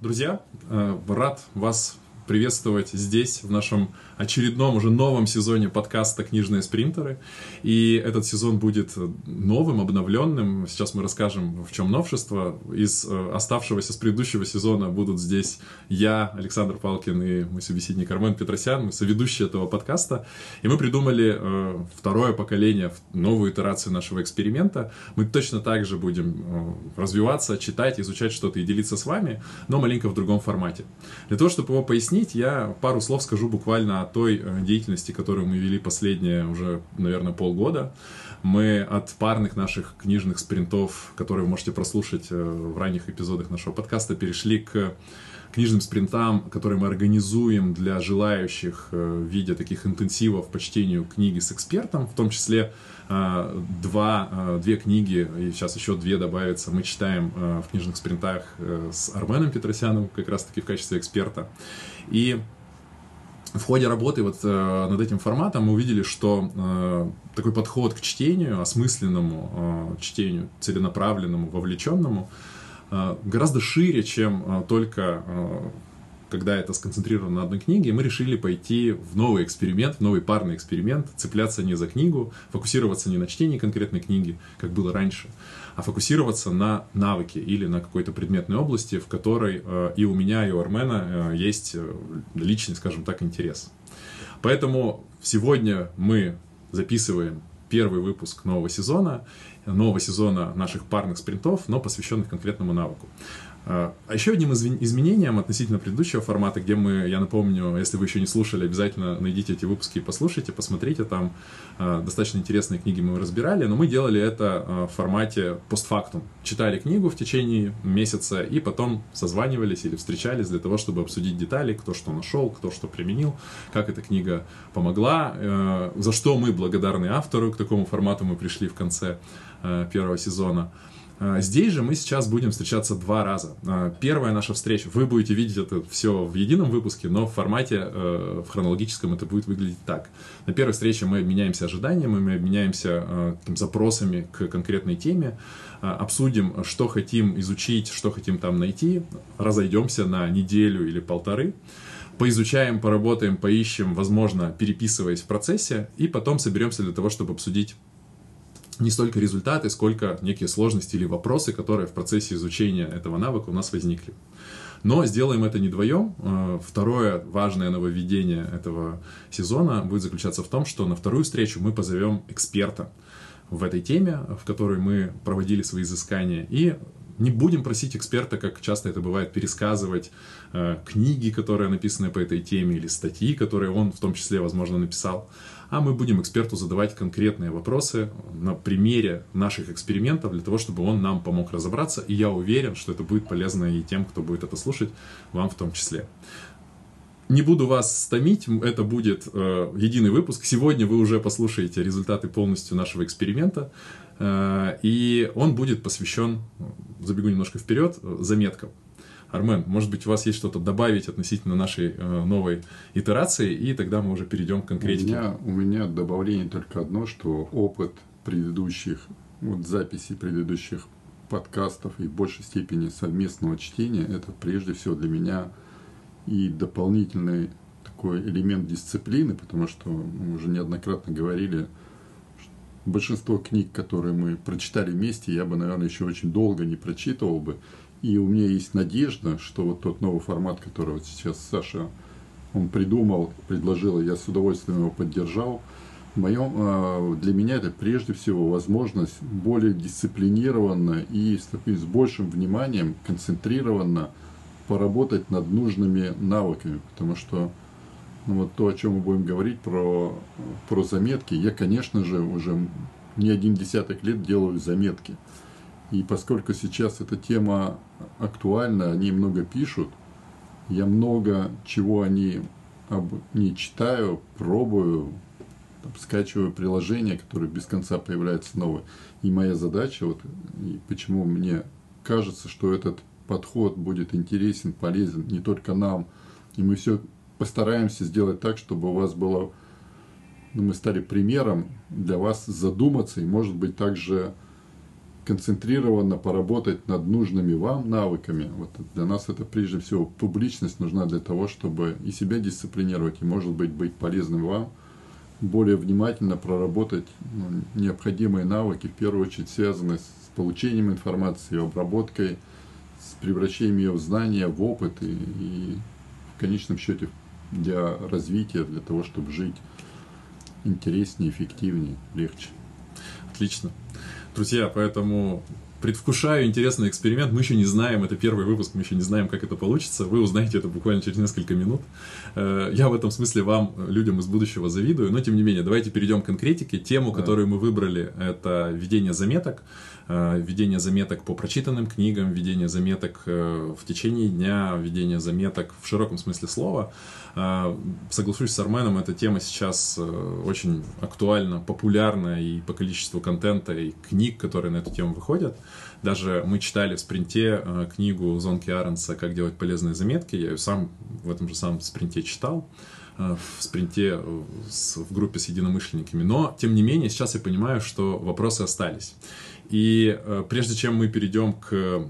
друзья! Э, рад вас приветствовать здесь, в нашем очередном уже новом сезоне подкаста «Книжные спринтеры». И этот сезон будет новым, обновленным. Сейчас мы расскажем, в чем новшество. Из э, оставшегося с предыдущего сезона будут здесь я, Александр Палкин и мой собеседник Армен Петросян, мы соведущие этого подкаста. И мы придумали э, второе поколение, новую итерацию нашего эксперимента. Мы точно так же будем э, развиваться, читать, изучать что-то и делиться с вами, но маленько в другом формате. Для того, чтобы его пояснить, я пару слов скажу буквально той э, деятельности, которую мы вели последние уже, наверное, полгода. Мы от парных наших книжных спринтов, которые вы можете прослушать э, в ранних эпизодах нашего подкаста, перешли к книжным спринтам, которые мы организуем для желающих э, в виде таких интенсивов по чтению книги с экспертом, в том числе два, две книги, и сейчас еще две добавятся, мы читаем в книжных спринтах с Арменом Петросяном, как раз таки в качестве эксперта. И в ходе работы вот э, над этим форматом мы увидели, что э, такой подход к чтению, осмысленному э, чтению, целенаправленному, вовлеченному, э, гораздо шире, чем э, только э, когда это сконцентрировано на одной книге, мы решили пойти в новый эксперимент, в новый парный эксперимент, цепляться не за книгу, фокусироваться не на чтении конкретной книги, как было раньше, а фокусироваться на навыке или на какой-то предметной области, в которой э, и у меня, и у Армена э, есть э, личный, скажем так, интерес. Поэтому сегодня мы записываем первый выпуск нового сезона, нового сезона наших парных спринтов, но посвященных конкретному навыку. А еще одним изменением относительно предыдущего формата, где мы, я напомню, если вы еще не слушали, обязательно найдите эти выпуски и послушайте, посмотрите, там а, достаточно интересные книги мы разбирали, но мы делали это а, в формате постфактум. Читали книгу в течение месяца и потом созванивались или встречались для того, чтобы обсудить детали, кто что нашел, кто что применил, как эта книга помогла, за что мы благодарны автору, к такому формату мы пришли в конце первого сезона. А, здесь же мы сейчас будем встречаться два раза. А, первая наша встреча, вы будете видеть это все в едином выпуске, но в формате, э, в хронологическом это будет выглядеть так. На первой встрече мы обменяемся ожиданиями, мы обменяемся э, запросами к конкретной теме, а, обсудим, что хотим изучить, что хотим там найти, разойдемся на неделю или полторы, поизучаем, поработаем, поищем, возможно, переписываясь в процессе, и потом соберемся для того, чтобы обсудить не столько результаты, сколько некие сложности или вопросы, которые в процессе изучения этого навыка у нас возникли. Но сделаем это не вдвоем. Э, второе важное нововведение этого сезона будет заключаться в том, что на вторую встречу мы позовем эксперта в этой теме, в которой мы проводили свои изыскания, и не будем просить эксперта, как часто это бывает, пересказывать э, книги, которые написаны по этой теме, или статьи, которые он в том числе, возможно, написал, а мы будем эксперту задавать конкретные вопросы на примере наших экспериментов для того, чтобы он нам помог разобраться. И я уверен, что это будет полезно и тем, кто будет это слушать, вам в том числе. Не буду вас стомить, это будет э, единый выпуск. Сегодня вы уже послушаете результаты полностью нашего эксперимента, э, и он будет посвящен, забегу немножко вперед, заметкам. Армен, может быть, у вас есть что-то добавить относительно нашей э, новой итерации, и тогда мы уже перейдем к конкретике. У меня, у меня добавление только одно, что опыт предыдущих, вот записи предыдущих подкастов и в большей степени совместного чтения, это прежде всего для меня и дополнительный такой элемент дисциплины, потому что мы уже неоднократно говорили, большинство книг, которые мы прочитали вместе, я бы, наверное, еще очень долго не прочитывал бы. И у меня есть надежда, что вот тот новый формат, который вот сейчас Саша он придумал, предложил, я с удовольствием его поддержал. Моем, а, для меня это прежде всего возможность более дисциплинированно и с, с большим вниманием, концентрированно поработать над нужными навыками. Потому что ну, вот то, о чем мы будем говорить про, про заметки, я, конечно же, уже не один десяток лет делаю заметки. И поскольку сейчас эта тема актуальна, они много пишут, я много чего они об, не читаю, пробую, там, скачиваю приложения, которые без конца появляются новые. И моя задача, вот, и почему мне кажется, что этот подход будет интересен, полезен не только нам, и мы все постараемся сделать так, чтобы у вас было, ну, мы стали примером для вас задуматься и, может быть, также концентрированно поработать над нужными вам навыками. Вот для нас это прежде всего публичность нужна для того, чтобы и себя дисциплинировать, и, может быть, быть полезным вам, более внимательно проработать ну, необходимые навыки, в первую очередь связанные с получением информации, обработкой, с превращением ее в знания, в опыт и, и в конечном счете для развития, для того, чтобы жить интереснее, эффективнее, легче. Отлично. Друзья, поэтому предвкушаю интересный эксперимент. Мы еще не знаем, это первый выпуск, мы еще не знаем, как это получится. Вы узнаете это буквально через несколько минут. Э, я в этом смысле вам, людям из будущего, завидую. Но, тем не менее, давайте перейдем к конкретике. Тему, которую мы выбрали, это ведение заметок. Э, ведение заметок по прочитанным книгам, ведение заметок э, в течение дня, ведение заметок в широком смысле слова. Э, соглашусь с Арменом, эта тема сейчас очень актуальна, популярна и по количеству контента и книг, которые на эту тему выходят. Даже мы читали в спринте книгу Зонки Аренса «Как делать полезные заметки». Я ее сам в этом же самом спринте читал в спринте в группе с единомышленниками. Но, тем не менее, сейчас я понимаю, что вопросы остались. И э, прежде чем мы перейдем к э,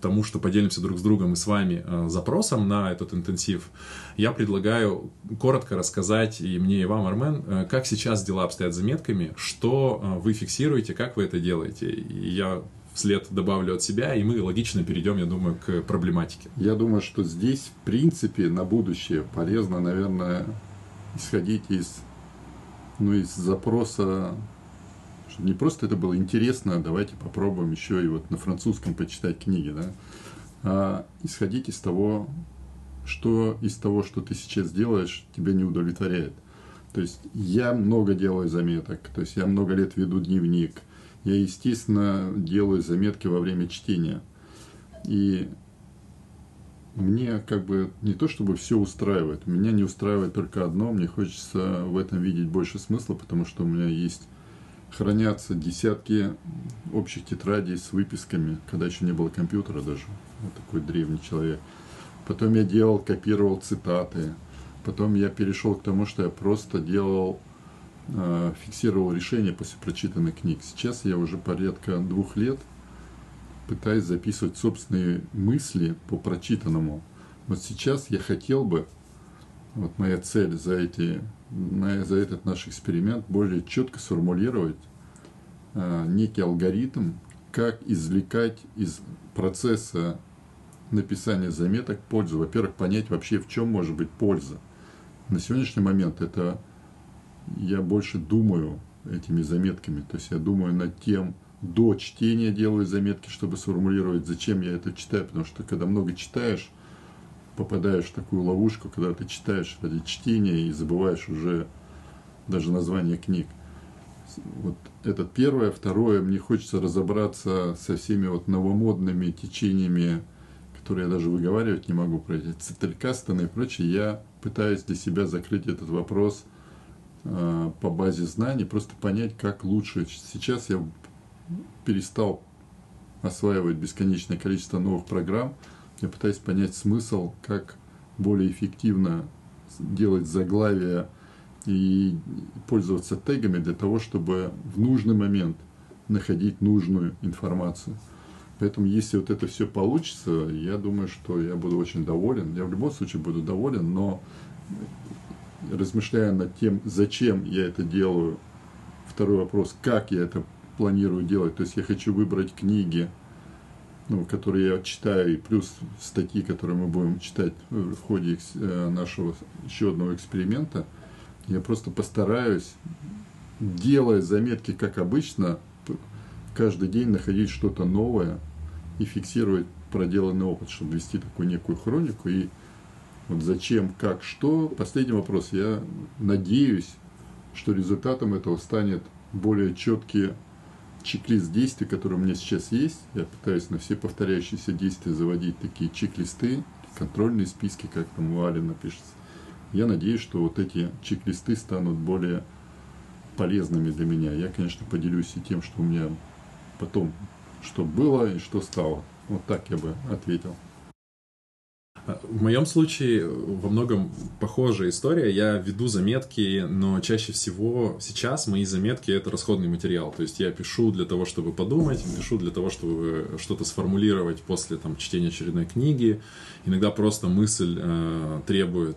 тому, что поделимся друг с другом и с вами э, запросом на этот интенсив, я предлагаю коротко рассказать и мне, и вам, Армен, как сейчас дела обстоят с заметками, что вы фиксируете, как вы это делаете. И я вслед добавлю от себя, и мы логично перейдем, я думаю, к проблематике. Я думаю, что здесь, в принципе, на будущее полезно, наверное, исходить из, ну, из запроса не просто это было интересно, давайте попробуем еще и вот на французском почитать книги, да, а исходить из того, что из того, что ты сейчас делаешь, тебя не удовлетворяет. То есть я много делаю заметок, то есть я много лет веду дневник, я, естественно, делаю заметки во время чтения. И мне как бы не то чтобы все устраивает, меня не устраивает только одно, мне хочется в этом видеть больше смысла, потому что у меня есть хранятся десятки общих тетрадей с выписками, когда еще не было компьютера даже. Вот такой древний человек. Потом я делал, копировал цитаты. Потом я перешел к тому, что я просто делал, э, фиксировал решения после прочитанных книг. Сейчас я уже порядка двух лет пытаюсь записывать собственные мысли по прочитанному. Вот сейчас я хотел бы, вот моя цель за эти за этот наш эксперимент более четко сформулировать э, некий алгоритм, как извлекать из процесса написания заметок пользу. Во-первых, понять вообще, в чем может быть польза. На сегодняшний момент это я больше думаю этими заметками. То есть я думаю над тем, до чтения делаю заметки, чтобы сформулировать, зачем я это читаю. Потому что когда много читаешь, попадаешь в такую ловушку, когда ты читаешь ради чтения и забываешь уже даже название книг. Вот это первое. Второе, мне хочется разобраться со всеми вот новомодными течениями, которые я даже выговаривать не могу про эти циталькастаны и прочее. Я пытаюсь для себя закрыть этот вопрос э, по базе знаний, просто понять, как лучше. Сейчас я перестал осваивать бесконечное количество новых программ, я пытаюсь понять смысл, как более эффективно делать заглавия и пользоваться тегами для того, чтобы в нужный момент находить нужную информацию. Поэтому, если вот это все получится, я думаю, что я буду очень доволен. Я в любом случае буду доволен, но размышляя над тем, зачем я это делаю, второй вопрос, как я это планирую делать. То есть я хочу выбрать книги, ну, которые я читаю, и плюс статьи, которые мы будем читать в ходе э, нашего еще одного эксперимента, я просто постараюсь, делая заметки, как обычно, каждый день находить что-то новое и фиксировать проделанный опыт, чтобы вести такую некую хронику. И вот зачем, как, что. Последний вопрос. Я надеюсь, что результатом этого станет более четкие чек-лист действий, который у меня сейчас есть. Я пытаюсь на все повторяющиеся действия заводить такие чек-листы, контрольные списки, как там у Али напишется. Я надеюсь, что вот эти чек-листы станут более полезными для меня. Я, конечно, поделюсь и тем, что у меня потом, что было и что стало. Вот так я бы ответил. В моем случае во многом похожая история. Я веду заметки, но чаще всего сейчас мои заметки это расходный материал. То есть я пишу для того, чтобы подумать, пишу для того, чтобы что-то сформулировать после там, чтения очередной книги. Иногда просто мысль э, требует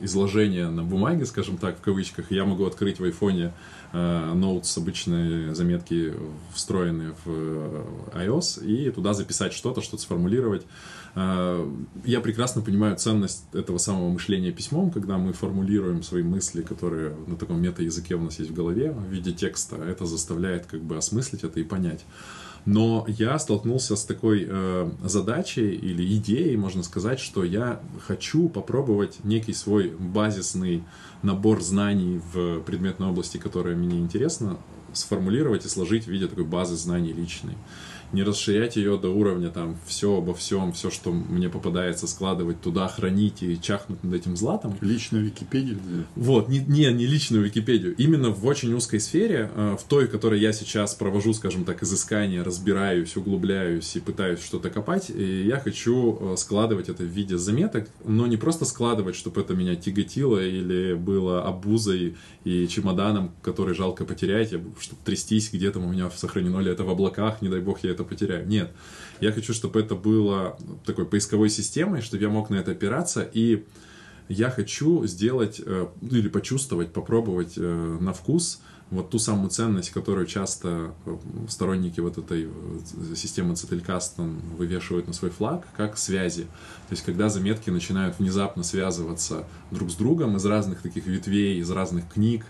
изложения на бумаге, скажем так, в кавычках. Я могу открыть в айфоне э, Notes, обычные заметки, встроенные в э, iOS, и туда записать что-то, что-то сформулировать. Я прекрасно понимаю ценность этого самого мышления письмом, когда мы формулируем свои мысли, которые на таком мета-языке у нас есть в голове в виде текста. Это заставляет как бы осмыслить это и понять. Но я столкнулся с такой э, задачей или идеей, можно сказать, что я хочу попробовать некий свой базисный набор знаний в предметной области, которая мне интересна, сформулировать и сложить в виде такой базы знаний личной не расширять ее до уровня там все обо всем, все, что мне попадается, складывать туда, хранить и чахнуть над этим златом. Личную Википедию? Вот, не, не, не личную Википедию. Именно в очень узкой сфере, э, в той, в которой я сейчас провожу, скажем так, изыскание, разбираюсь, углубляюсь и пытаюсь что-то копать, и я хочу э, складывать это в виде заметок, но не просто складывать, чтобы это меня тяготило или было обузой и чемоданом, который жалко потерять, чтобы трястись, где там у меня сохранено ли это в облаках, не дай бог я это потеряю. Нет. Я хочу, чтобы это было такой поисковой системой, чтобы я мог на это опираться, и я хочу сделать э, или почувствовать, попробовать э, на вкус вот ту самую ценность, которую часто э, сторонники вот этой системы Цетелькастон вывешивают на свой флаг, как связи. То есть, когда заметки начинают внезапно связываться друг с другом из разных таких ветвей, из разных книг,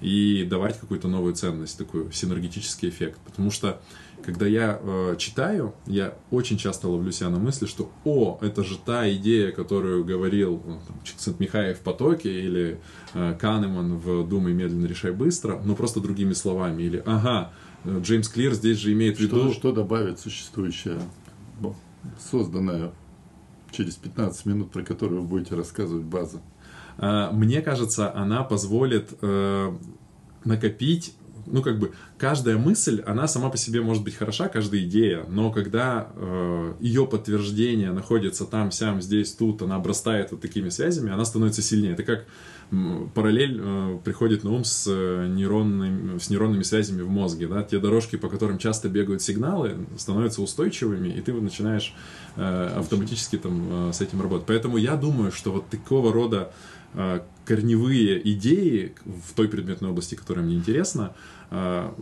и давать какую-то новую ценность, такой синергетический эффект. Потому что когда я э, читаю, я очень часто ловлю себя на мысли, что «О, это же та идея, которую говорил ну, Михаев в «Потоке» или э, Канеман в «Думай медленно, решай быстро», но просто другими словами. Или «Ага, Джеймс Клир здесь же имеет в виду...» Что, что добавит существующая, созданная через 15 минут, про которую вы будете рассказывать база? Мне кажется, она позволит э, накопить ну, как бы, каждая мысль, она сама по себе может быть хороша, каждая идея, но когда э, ее подтверждение находится там, сям, здесь, тут, она обрастает вот такими связями, она становится сильнее. Это как параллель э, приходит на ум с, э, нейронными, с нейронными связями в мозге, да, те дорожки, по которым часто бегают сигналы, становятся устойчивыми, и ты начинаешь э, автоматически там э, с этим работать. Поэтому я думаю, что вот такого рода корневые идеи в той предметной области, которая мне интересна, а,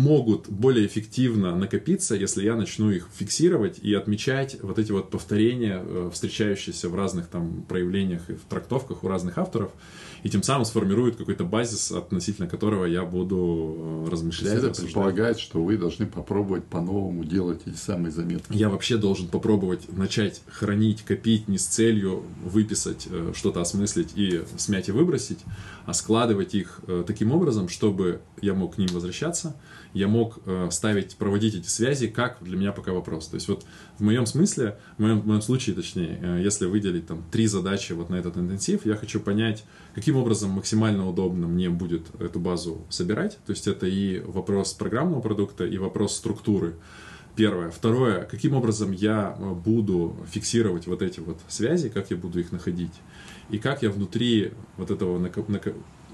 могут более эффективно накопиться, если я начну их фиксировать и отмечать вот эти вот повторения, э, встречающиеся в разных там проявлениях и в трактовках у разных авторов, и тем самым сформирует какой-то базис, относительно которого я буду э, размышлять. Это предполагает, что вы должны попробовать по-новому делать эти самые заметки. Я вообще должен попробовать начать хранить, копить не с целью выписать, э, что-то осмыслить и смять и выбросить, а складывать их таким образом, чтобы я мог к ним возвращаться, я мог ставить, проводить эти связи, как для меня пока вопрос. То есть вот в моем смысле, в моем, в моем случае, точнее, если выделить там три задачи вот на этот интенсив, я хочу понять, каким образом максимально удобно мне будет эту базу собирать. То есть это и вопрос программного продукта, и вопрос структуры. Первое. Второе, каким образом я э, буду фиксировать вот эти вот связи, как я буду их находить, и как я внутри вот этого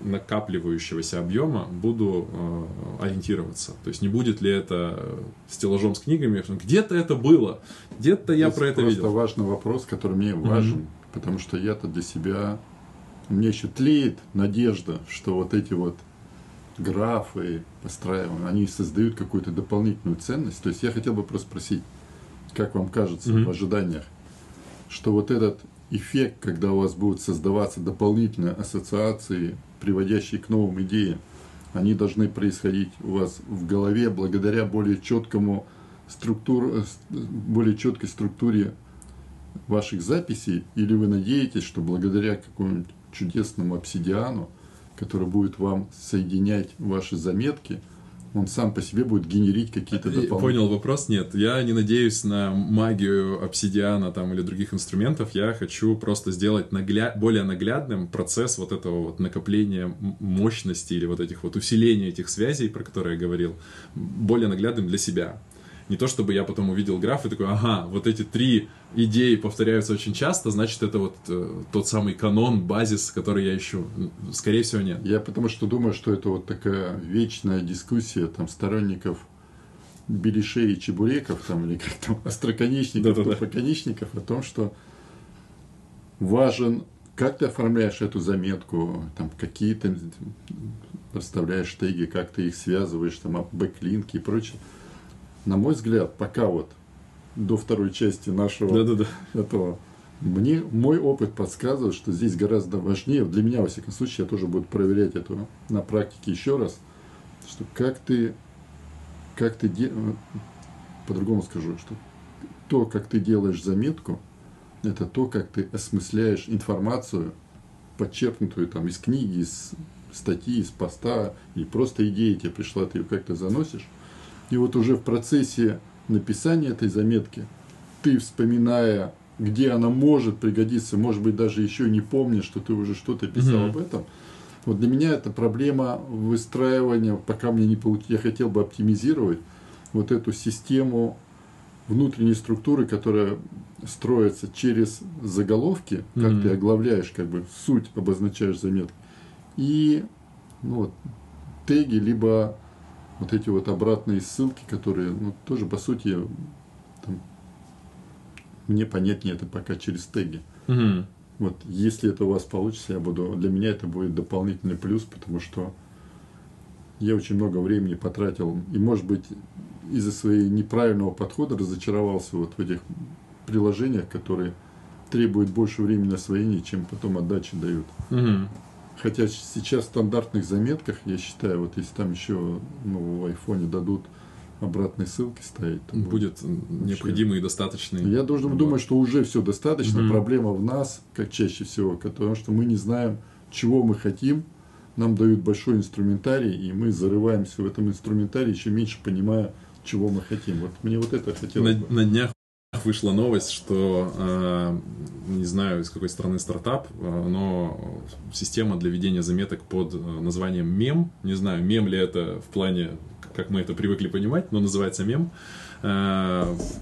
накапливающегося объема буду э, ориентироваться. То есть не будет ли это стеллажом с книгами, где-то это было, где-то я про это видел. Это важный вопрос, который мне важен, mm-hmm. потому что я-то для себя меня еще тлеет надежда, что вот эти вот графы постраиваемые, они создают какую-то дополнительную ценность. То есть я хотел бы просто спросить, как вам кажется mm-hmm. в ожиданиях, что вот этот эффект, когда у вас будут создаваться дополнительные ассоциации, приводящие к новым идеям, они должны происходить у вас в голове благодаря более четкому структур, более четкой структуре ваших записей, или вы надеетесь, что благодаря какому-нибудь чудесному обсидиану, который будет вам соединять ваши заметки, он сам по себе будет генерить какие-то дополнительные... Понял вопрос? Нет. Я не надеюсь на магию обсидиана там или других инструментов. Я хочу просто сделать нагля... более наглядным процесс вот этого вот накопления мощности или вот этих вот усиления этих связей, про которые я говорил, более наглядным для себя. Не то чтобы я потом увидел граф и такой, ага, вот эти три идеи повторяются очень часто, значит, это вот э, тот самый канон, базис, который я ищу. Скорее всего, нет. Я потому что думаю, что это вот такая вечная дискуссия там сторонников беляшей и чебуреков, там, или как там, остроконечников, тупоконечников, о том, что важен, как ты оформляешь эту заметку, там, какие ты расставляешь теги, как ты их связываешь, там, бэклинки и прочее. На мой взгляд, пока вот до второй части нашего Да-да-да. этого, мне мой опыт подсказывает, что здесь гораздо важнее, для меня, во всяком случае, я тоже буду проверять это на практике еще раз, что как ты как ты по-другому скажу, что то, как ты делаешь заметку, это то, как ты осмысляешь информацию, подчеркнутую там из книги, из статьи, из поста, или просто идея тебе пришла, ты ее как-то заносишь. И вот уже в процессе написания этой заметки, ты вспоминая, где она может пригодиться, может быть, даже еще не помнишь, что ты уже что-то писал mm-hmm. об этом, вот для меня это проблема выстраивания, пока мне не получилось, я хотел бы оптимизировать вот эту систему внутренней структуры, которая строится через заголовки, как mm-hmm. ты оглавляешь, как бы суть обозначаешь заметки, и ну, вот, теги, либо вот эти вот обратные ссылки, которые, ну, тоже, по сути, там, мне понятнее это пока через теги. Mm-hmm. Вот, если это у вас получится, я буду, для меня это будет дополнительный плюс, потому что я очень много времени потратил, и, может быть, из-за своего неправильного подхода разочаровался вот в этих приложениях, которые требуют больше времени освоения, чем потом отдачи дают. Угу. Хотя сейчас в стандартных заметках, я считаю, вот если там еще ну, в айфоне дадут обратной ссылки ставить. Будет вообще... необходимый и достаточный. Я должен набор. думать, что уже все достаточно. Угу. Проблема в нас, как чаще всего, потому что мы не знаем, чего мы хотим. Нам дают большой инструментарий, и мы зарываемся в этом инструментарии, еще меньше понимая, чего мы хотим. Вот мне вот это хотелось на, бы. На днях вышла новость, что э, не знаю из какой страны стартап, э, но система для ведения заметок под э, названием мем, не знаю, мем ли это в плане как мы это привыкли понимать, но называется мем, э,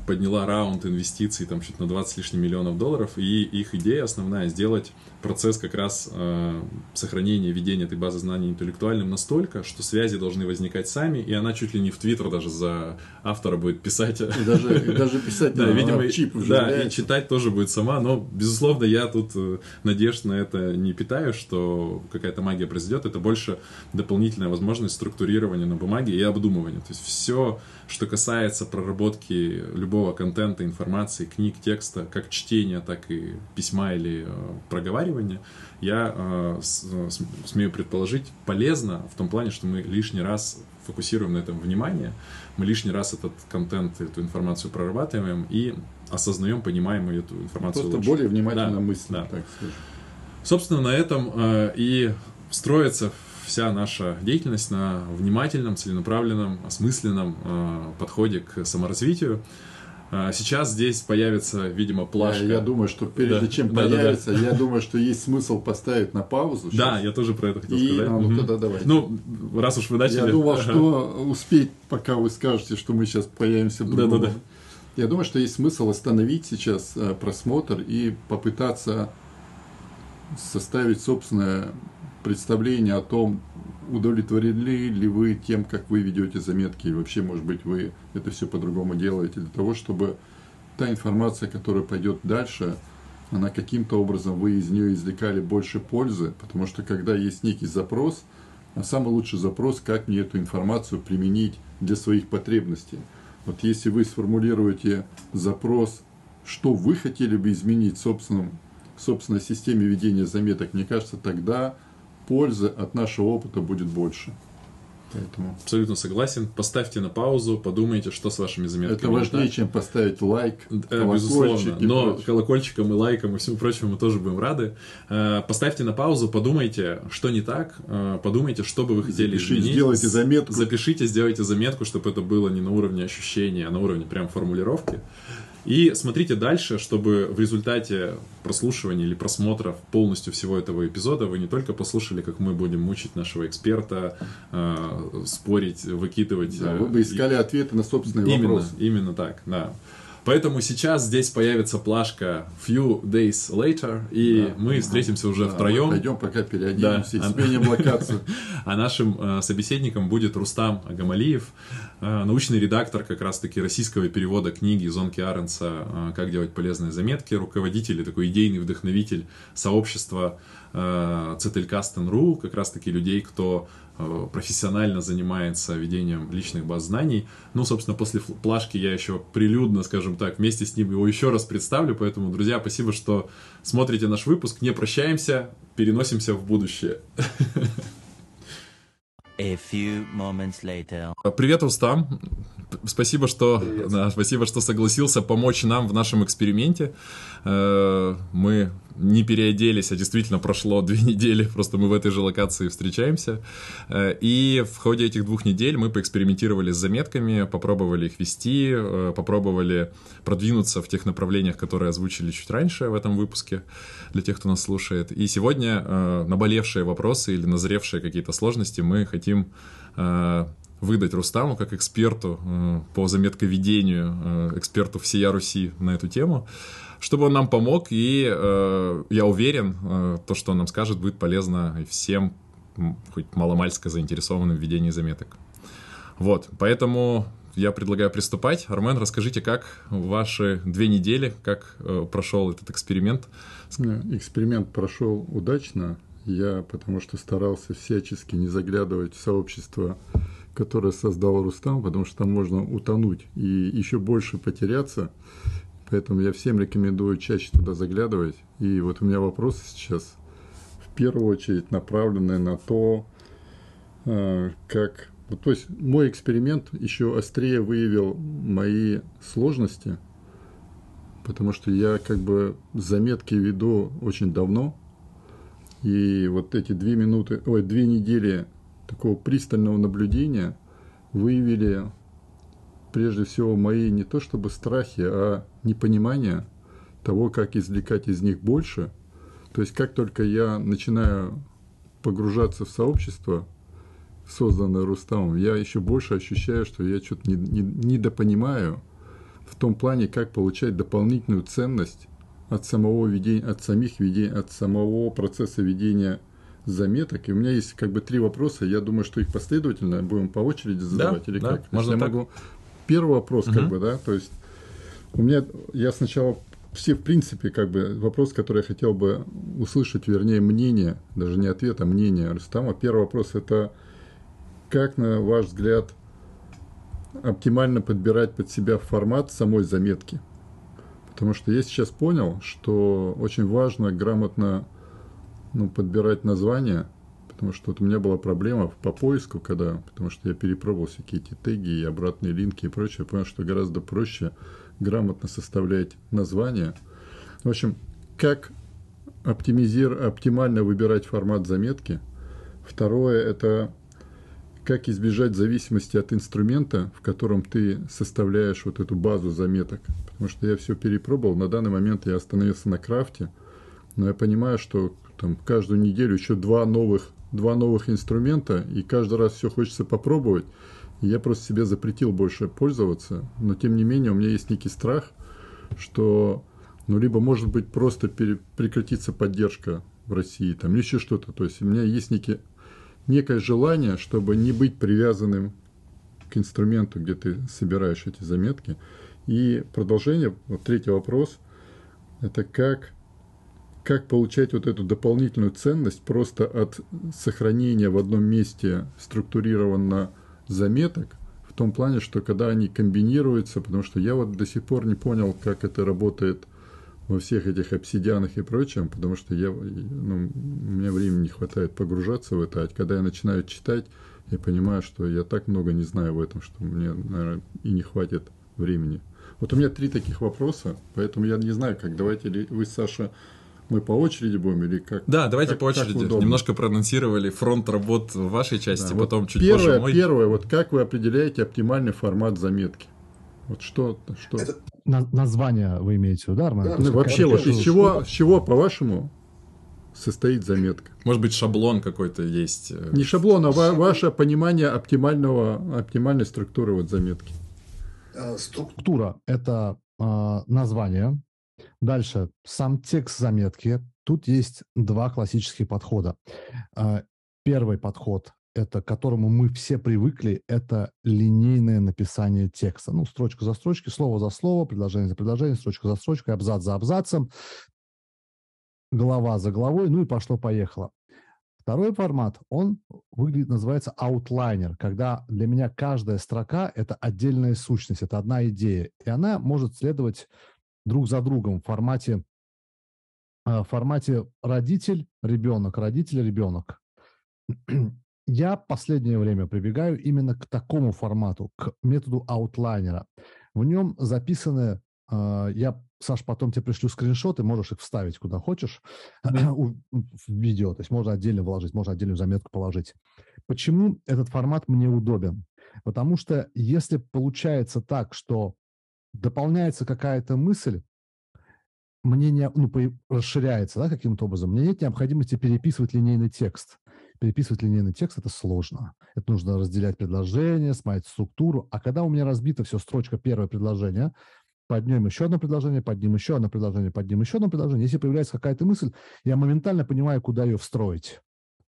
подняла раунд инвестиций там чуть на 20 лишних миллионов долларов, и их идея основная сделать процесс как раз э, сохранения, ведения этой базы знаний интеллектуальным настолько, что связи должны возникать сами, и она чуть ли не в Твиттер даже за автора будет писать. И даже, и даже писать, да, видимо, чип уже Да, и читать тоже будет сама, но, безусловно, я тут э, надежд на это не питаю, что какая-то магия произойдет, это больше дополнительная возможность структурирования на бумаге и обдумывания. То есть все, что касается проработки любого контента, информации, книг, текста, как чтения, так и письма или э, проговаривания, я э, смею предположить, полезно в том плане, что мы лишний раз фокусируем на этом внимание, мы лишний раз этот контент, эту информацию прорабатываем и осознаем, понимаем эту информацию Просто лучше. более внимательно да, мыслим, да. так скажем. Собственно, на этом э, и строится вся наша деятельность на внимательном, целенаправленном, осмысленном э, подходе к саморазвитию. А, сейчас здесь появится, видимо, плашка. Я, я думаю, что прежде да. чем да, появится, да, да. я думаю, что есть смысл поставить на паузу. Сейчас. Да, я тоже про это хотел и, сказать. А, ну, тогда давайте. Ну, раз уж вы начали. Я думал, что успеть, пока вы скажете, что мы сейчас появимся в Да, да, да. Я думаю, что есть смысл остановить сейчас э, просмотр и попытаться составить собственное представление о том, удовлетворены ли вы тем, как вы ведете заметки, и вообще, может быть, вы это все по-другому делаете, для того, чтобы та информация, которая пойдет дальше, она каким-то образом, вы из нее извлекали больше пользы, потому что когда есть некий запрос, а самый лучший запрос, как мне эту информацию применить для своих потребностей. Вот если вы сформулируете запрос, что вы хотели бы изменить в собственном, в собственной системе ведения заметок, мне кажется, тогда пользы от нашего опыта будет больше. Поэтому... Абсолютно согласен. Поставьте на паузу, подумайте, что с вашими заметками. Это важнее, чем поставить лайк, э, Безусловно. Но прочее. колокольчиком и лайком и всему прочему мы тоже будем рады. Э, поставьте на паузу, подумайте, что не так, э, подумайте, что бы вы хотели Запишите, изменить. Сделайте заметку. Запишите, сделайте заметку, чтобы это было не на уровне ощущения, а на уровне прям формулировки. И смотрите дальше, чтобы в результате прослушивания или просмотра полностью всего этого эпизода вы не только послушали, как мы будем мучить нашего эксперта, э, спорить, выкидывать. Да, вы бы искали ответы на собственные именно, вопросы. Именно так, да. Поэтому сейчас здесь появится плашка Few Days Later, и да, мы встретимся уже да, втроем. Пойдем пока переоденемся да. и сменим локацию. А нашим э, собеседником будет Рустам Агамалиев, э, научный редактор как раз-таки российского перевода книги Зонки Аренса э, «Как делать полезные заметки», руководитель и такой идейный вдохновитель сообщества э, Цетелькастен.ру, как раз-таки людей, кто Э, профессионально занимается ведением личных баз знаний. Ну, собственно, после плашки я еще прилюдно, скажем так, вместе с ним его еще раз представлю. Поэтому, друзья, спасибо, что смотрите наш выпуск. Не прощаемся, переносимся в будущее. A few moments later. Привет, Устам. Спасибо, что, да, спасибо, что согласился помочь нам в нашем эксперименте. Э, мы не переоделись, а действительно прошло две недели, просто мы в этой же локации встречаемся. Э, и в ходе этих двух недель мы поэкспериментировали с заметками, попробовали их вести, э, попробовали продвинуться в тех направлениях, которые озвучили чуть раньше в этом выпуске, для тех, кто нас слушает. И сегодня наболевшие вопросы или назревшие какие-то сложности мы хотим выдать Рустаму как эксперту э, по заметковедению, э, эксперту всея Руси на эту тему, чтобы он нам помог, и э, я уверен, то, что он нам скажет, будет полезно всем, хоть маломальско заинтересованным в ведении заметок. Вот, поэтому я предлагаю приступать. Армен, расскажите, как ваши две недели, как прошел этот эксперимент? Эксперимент прошел удачно. Я потому что старался всячески не заглядывать в сообщество которое создал Рустам, потому что там можно утонуть и еще больше потеряться. Поэтому я всем рекомендую чаще туда заглядывать. И вот у меня вопросы сейчас в первую очередь направлены на то, а, как... Вот, то есть мой эксперимент еще острее выявил мои сложности, потому что я как бы заметки веду очень давно, и вот эти две минуты, ой, две недели такого пристального наблюдения выявили прежде всего мои не то чтобы страхи, а непонимание того, как извлекать из них больше. То есть как только я начинаю погружаться в сообщество, созданное Рустамом, я еще больше ощущаю, что я что-то не, не, недопонимаю в том плане, как получать дополнительную ценность от самого ведения, от самих ведений, от самого процесса ведения заметок. И у меня есть как бы три вопроса. Я думаю, что их последовательно будем по очереди задавать да, или да, как? Можно я так. могу. Первый вопрос, угу. как бы, да, то есть у меня я сначала все, в принципе, как бы вопрос, который я хотел бы услышать, вернее, мнение, даже не ответ, а мнение Рустама. Первый вопрос – это как, на ваш взгляд, оптимально подбирать под себя формат самой заметки? Потому что я сейчас понял, что очень важно грамотно ну, подбирать названия, потому что вот у меня была проблема по поиску, когда, потому что я перепробовал всякие эти теги и обратные линки и прочее, я понял, что гораздо проще грамотно составлять названия. В общем, как оптимизир, оптимально выбирать формат заметки. Второе – это как избежать зависимости от инструмента, в котором ты составляешь вот эту базу заметок. Потому что я все перепробовал. На данный момент я остановился на крафте, но я понимаю, что там каждую неделю еще два новых, два новых инструмента, и каждый раз все хочется попробовать. Я просто себе запретил больше пользоваться, но тем не менее у меня есть некий страх, что ну, либо может быть просто пере, прекратится поддержка в России, там, еще что-то. То есть у меня есть некий, некое желание, чтобы не быть привязанным к инструменту, где ты собираешь эти заметки. И продолжение, вот третий вопрос, это как как получать вот эту дополнительную ценность просто от сохранения в одном месте структурированно заметок, в том плане, что когда они комбинируются, потому что я вот до сих пор не понял, как это работает во всех этих обсидианах и прочем, потому что я, ну, меня времени не хватает погружаться в это, а когда я начинаю читать, я понимаю, что я так много не знаю в этом, что мне, наверное, и не хватит времени. Вот у меня три таких вопроса, поэтому я не знаю, как давайте ли вы, Саша, мы по очереди будем или как? Да, давайте как, по очереди. Немножко проанонсировали фронт работ в вашей части, да, потом вот чуть первое, позже мой. Первое, вот как вы определяете оптимальный формат заметки? Вот что, что? Это... На, название вы имеете в виду, да, Армен? Да, ну, вообще, вот из чего, с чего, по-вашему, состоит заметка? Может быть, шаблон какой-то есть? Э, Не шаблон, а ваше понимание оптимального, оптимальной структуры вот заметки. Э, структура – это э, название. Дальше сам текст заметки. Тут есть два классических подхода. Э, первый подход это, к которому мы все привыкли, это линейное написание текста. Ну, строчка за строчкой, слово за слово, предложение за предложением, строчка за строчкой, абзац за абзацем, глава за главой, ну и пошло-поехало. Второй формат, он выглядит, называется аутлайнер, когда для меня каждая строка – это отдельная сущность, это одна идея, и она может следовать друг за другом в формате, э, в формате родитель, ребенок, родитель, ребенок. Я последнее время прибегаю именно к такому формату, к методу аутлайнера. В нем записаны, э, я Саш, потом тебе пришлю скриншоты, можешь их вставить куда хочешь в видео. То есть можно отдельно вложить, можно отдельную заметку положить. Почему этот формат мне удобен? Потому что если получается так, что дополняется какая-то мысль, мне не, ну, расширяется да, каким-то образом, мне нет необходимости переписывать линейный текст. Переписывать линейный текст – это сложно. Это нужно разделять предложение, смотреть структуру. А когда у меня разбито все, строчка первое предложение, под ним еще одно предложение, под ним еще одно предложение, под ним еще одно предложение. Если появляется какая-то мысль, я моментально понимаю, куда ее встроить,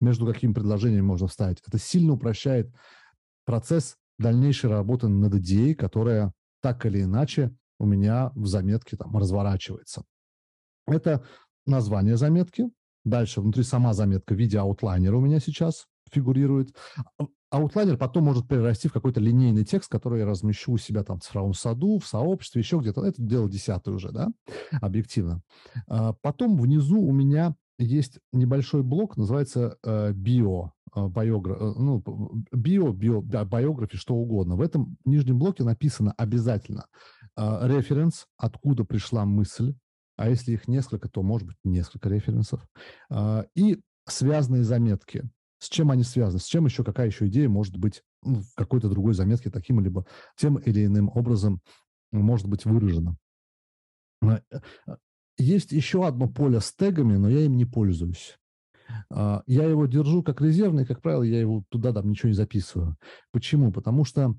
между какими предложениями можно вставить. Это сильно упрощает процесс дальнейшей работы над идеей, которая так или иначе у меня в заметке там разворачивается. Это название заметки. Дальше внутри сама заметка в виде аутлайнера у меня сейчас фигурирует. Аутлайнер потом может перерасти в какой-то линейный текст, который я размещу у себя там в цифровом саду, в сообществе, еще где-то. Это дело десятое уже, да, объективно. А, потом внизу у меня есть небольшой блок, называется э, био, э, э, ну, био, био, биографи, что угодно. В этом нижнем блоке написано обязательно референс, откуда пришла мысль, а если их несколько, то может быть несколько референсов, и связанные заметки – с чем они связаны? С чем еще, какая еще идея может быть ну, в какой-то другой заметке таким либо тем или иным образом может быть выражена? Есть еще одно поле с тегами, но я им не пользуюсь. А, я его держу как резервный, как правило, я его туда там ничего не записываю. Почему? Потому что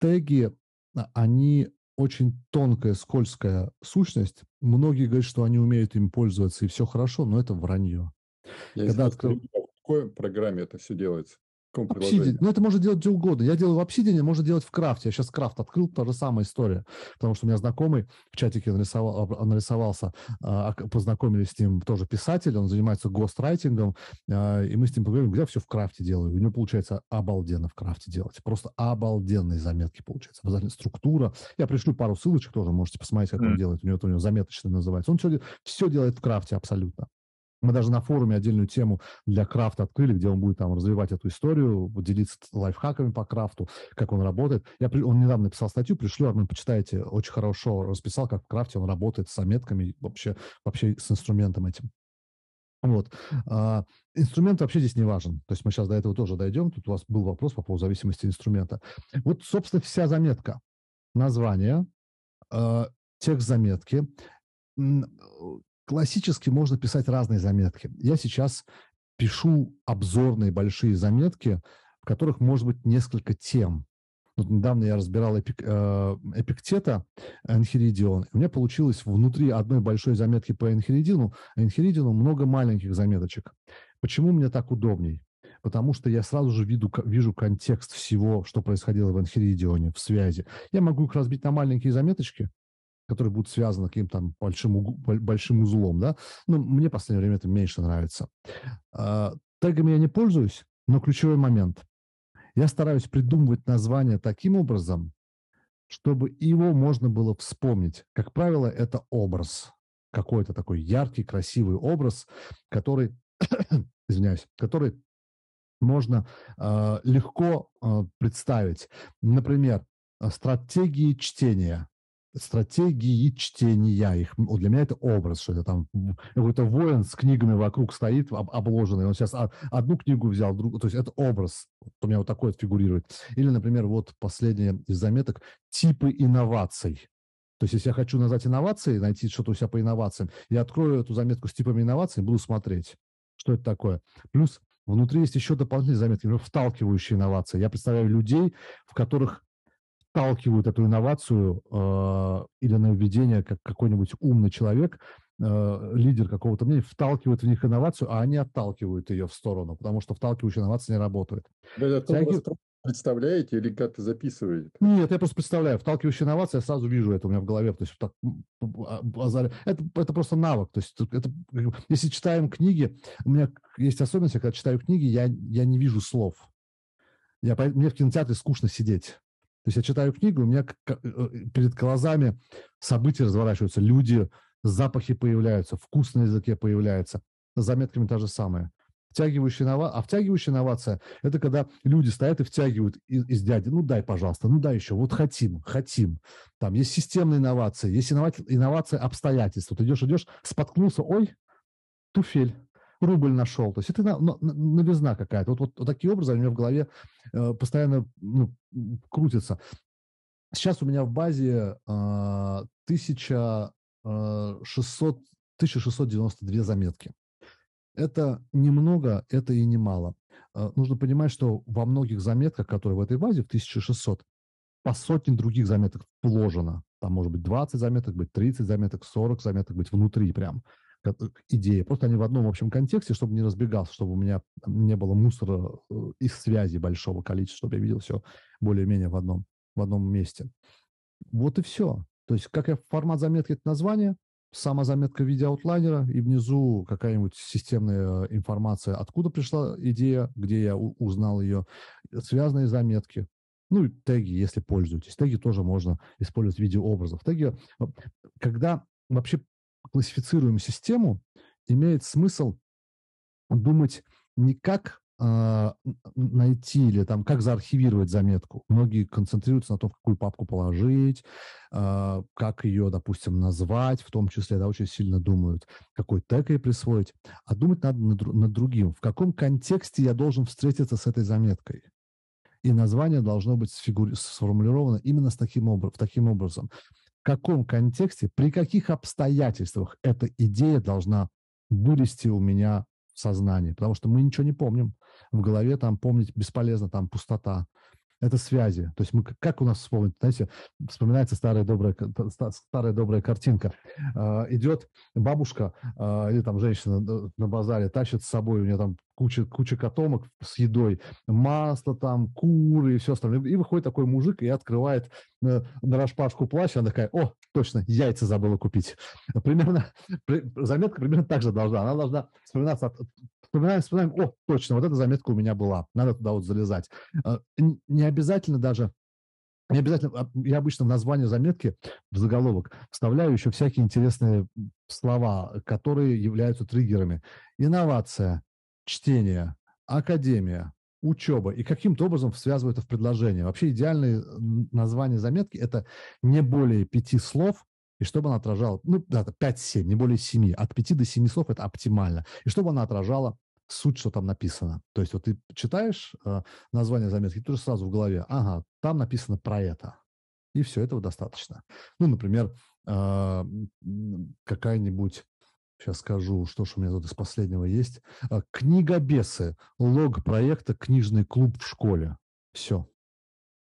теги, а, они очень тонкая, скользкая сущность. Многие говорят, что они умеют им пользоваться, и все хорошо, но это вранье. Я Когда открыл какой программе это все делается? Obsidian. Ну, это можно делать где угодно. Я делаю в Obsidian, можно делать в крафте. Я сейчас крафт открыл, та же самая история. Потому что у меня знакомый в чатике нарисовал, нарисовался, а, познакомились с ним тоже писатель, он занимается гострайтингом, а, и мы с ним поговорим, где все в крафте делаю. У него получается обалденно в крафте делать. Просто обалденные заметки получается. Обязательно структура. Я пришлю пару ссылочек тоже, можете посмотреть, как mm. он делает. У него, у него заметочный называется. Он все, все делает в крафте абсолютно. Мы даже на форуме отдельную тему для крафта открыли, где он будет там развивать эту историю, делиться лайфхаками по крафту, как он работает. Я, он недавно написал статью, пришлю, Армен, почитайте, очень хорошо расписал, как в крафте он работает с заметками, вообще, вообще с инструментом этим. Вот. А, инструмент вообще здесь не важен. То есть мы сейчас до этого тоже дойдем. Тут у вас был вопрос по поводу зависимости инструмента. Вот, собственно, вся заметка. Название, э, текст заметки, Классически можно писать разные заметки. Я сейчас пишу обзорные большие заметки, в которых может быть несколько тем. Вот недавно я разбирал эпик, э, эпиктета Энхиридион. У меня получилось внутри одной большой заметки по Энхиридину, Энхиридину много маленьких заметочек. Почему мне так удобней? Потому что я сразу же виду, вижу контекст всего, что происходило в Энхиридионе, в связи. Я могу их разбить на маленькие заметочки, которые будут связаны каким-то там большим, большим узлом, да. Ну, мне в последнее время это меньше нравится. А, тегами я не пользуюсь, но ключевой момент. Я стараюсь придумывать название таким образом, чтобы его можно было вспомнить. Как правило, это образ. Какой-то такой яркий, красивый образ, который, извиняюсь, который можно э, легко э, представить. Например, стратегии чтения стратегии чтения. Их, для меня это образ, что это там какой-то воин с книгами вокруг стоит, об, обложенный. Он сейчас одну книгу взял, другую. То есть это образ. У меня вот такой вот фигурирует. Или, например, вот последняя из заметок – типы инноваций. То есть, если я хочу назвать инновации, найти что-то у себя по инновациям, я открою эту заметку с типами инноваций и буду смотреть, что это такое. Плюс внутри есть еще дополнительные заметки, вталкивающие инновации. Я представляю людей, в которых вталкивают эту инновацию э, или нововведение, как какой-нибудь умный человек, э, лидер какого-то мнения, вталкивает в них инновацию, а они отталкивают ее в сторону, потому что вталкивающая инновация не работает. Это Всякие... представляете или как-то записываете? Нет, я просто представляю. Вталкивающая инновация, я сразу вижу это у меня в голове. То есть так, это, это просто навык. То есть это, если читаем книги, у меня есть особенность, когда читаю книги, я, я не вижу слов. Я, мне в кинотеатре скучно сидеть. То есть я читаю книгу, у меня э, перед глазами события разворачиваются, люди, запахи появляются, вкус на языке появляется. С заметками та же самое. Втягивающая инновация, а втягивающая инновация – это когда люди стоят и втягивают из, из дяди. Ну, дай, пожалуйста, ну, дай еще. Вот хотим, хотим. Там есть системные инновации, есть инновация, инновация обстоятельств. Вот идешь, идешь, споткнулся, ой, туфель рубль нашел. То есть это новизна какая-то. Вот, вот, вот такие образы у меня в голове э, постоянно ну, крутятся. Сейчас у меня в базе э, 1600, 1692 э, заметки. Это немного, это и немало. Э, нужно понимать, что во многих заметках, которые в этой базе, в 1600, по сотне других заметок вложено. Там может быть 20 заметок, быть 30 заметок, 40 заметок быть внутри прям идея. Просто они в одном общем контексте, чтобы не разбегался, чтобы у меня не было мусора э, из связи большого количества, чтобы я видел все более-менее в одном, в одном месте. Вот и все. То есть, как я формат заметки, это название, сама заметка в виде аутлайнера, и внизу какая-нибудь системная информация, откуда пришла идея, где я узнал ее, связанные заметки, ну и теги, если пользуетесь. Теги тоже можно использовать в виде образов. Теги, э, когда вообще классифицируем систему, имеет смысл думать не как э, найти или там как заархивировать заметку. Многие концентрируются на том, в какую папку положить, э, как ее, допустим, назвать, в том числе, да, очень сильно думают, какой тег ей присвоить. А думать надо над, над другим. В каком контексте я должен встретиться с этой заметкой? И название должно быть сформулировано именно с таким, образом, таким образом каком контексте, при каких обстоятельствах эта идея должна вылезти у меня в сознании. Потому что мы ничего не помним. В голове там помнить бесполезно, там пустота. Это связи. То есть мы, как у нас вспомнить, знаете, вспоминается старая добрая, старая добрая картинка. Э, идет бабушка э, или там женщина на базаре, тащит с собой, у нее там куча, куча котомок с едой, масло там, куры и все остальное. И выходит такой мужик и открывает на, на распашку плащ, она такая, о, точно, яйца забыла купить. Примерно, заметка примерно так же должна. Она должна вспоминаться, вспоминаем, вспоминаем, о, точно, вот эта заметка у меня была, надо туда вот залезать. А, не обязательно даже не обязательно, а, я обычно в название заметки, в заголовок, вставляю еще всякие интересные слова, которые являются триггерами. Инновация, чтение, академия, учеба. И каким-то образом связываю это в предложение. Вообще идеальное название заметки – это не более пяти слов, и чтобы она отражала, ну, да, 5-7, не более 7. От 5 до 7 слов – это оптимально. И чтобы она отражала суть, что там написано. То есть вот ты читаешь э, название заметки, ты уже сразу в голове, ага, там написано про это. И все, этого достаточно. Ну, например, э, какая-нибудь Сейчас скажу, что ж у меня тут из последнего есть. А, Книгобесы. Лог проекта «Книжный клуб в школе». Все.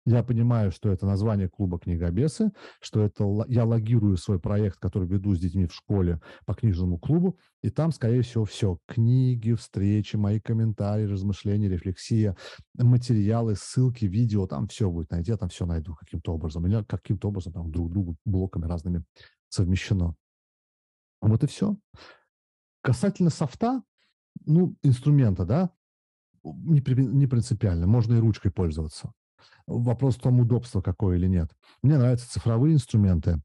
Я понимаю, что это название клуба «Книгобесы», что это я логирую свой проект, который веду с детьми в школе по книжному клубу, и там, скорее всего, все. Книги, встречи, мои комментарии, размышления, рефлексия, материалы, ссылки, видео, там все будет найти, я там все найду каким-то образом. Или каким-то образом там друг другу блоками разными совмещено. Вот и все. Касательно софта, ну, инструмента, да, не, принципиально, можно и ручкой пользоваться. Вопрос в том, удобство какое или нет. Мне нравятся цифровые инструменты,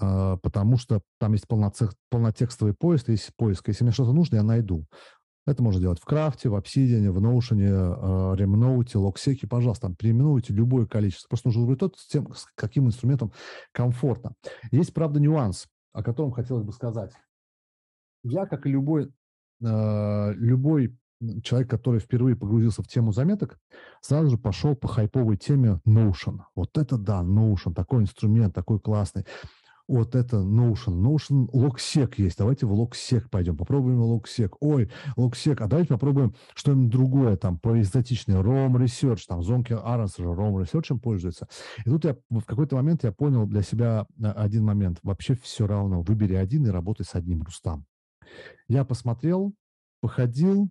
э, потому что там есть полнотекстовый поиск, есть поиск. Если мне что-то нужно, я найду. Это можно делать в Крафте, в Obsidian, в Notion, э, Remnote, Logseq. Пожалуйста, там переименуйте любое количество. Просто нужно выбрать тот, с, тем, с каким инструментом комфортно. Есть, правда, нюанс, о котором хотелось бы сказать. Я, как и любой, э, любой человек, который впервые погрузился в тему заметок, сразу же пошел по хайповой теме Notion. Вот это да, Notion, такой инструмент, такой классный вот это Notion. Notion Logseq есть. Давайте в Logseq пойдем. Попробуем Logseq. Ой, Logseq. А давайте попробуем что-нибудь другое. Там, по экзотичное. ROM Research. Там, Зонки Аронс же ROM Research пользуется. И тут я в какой-то момент я понял для себя э, один момент. Вообще все равно. Выбери один и работай с одним, Рустам. Я посмотрел, походил,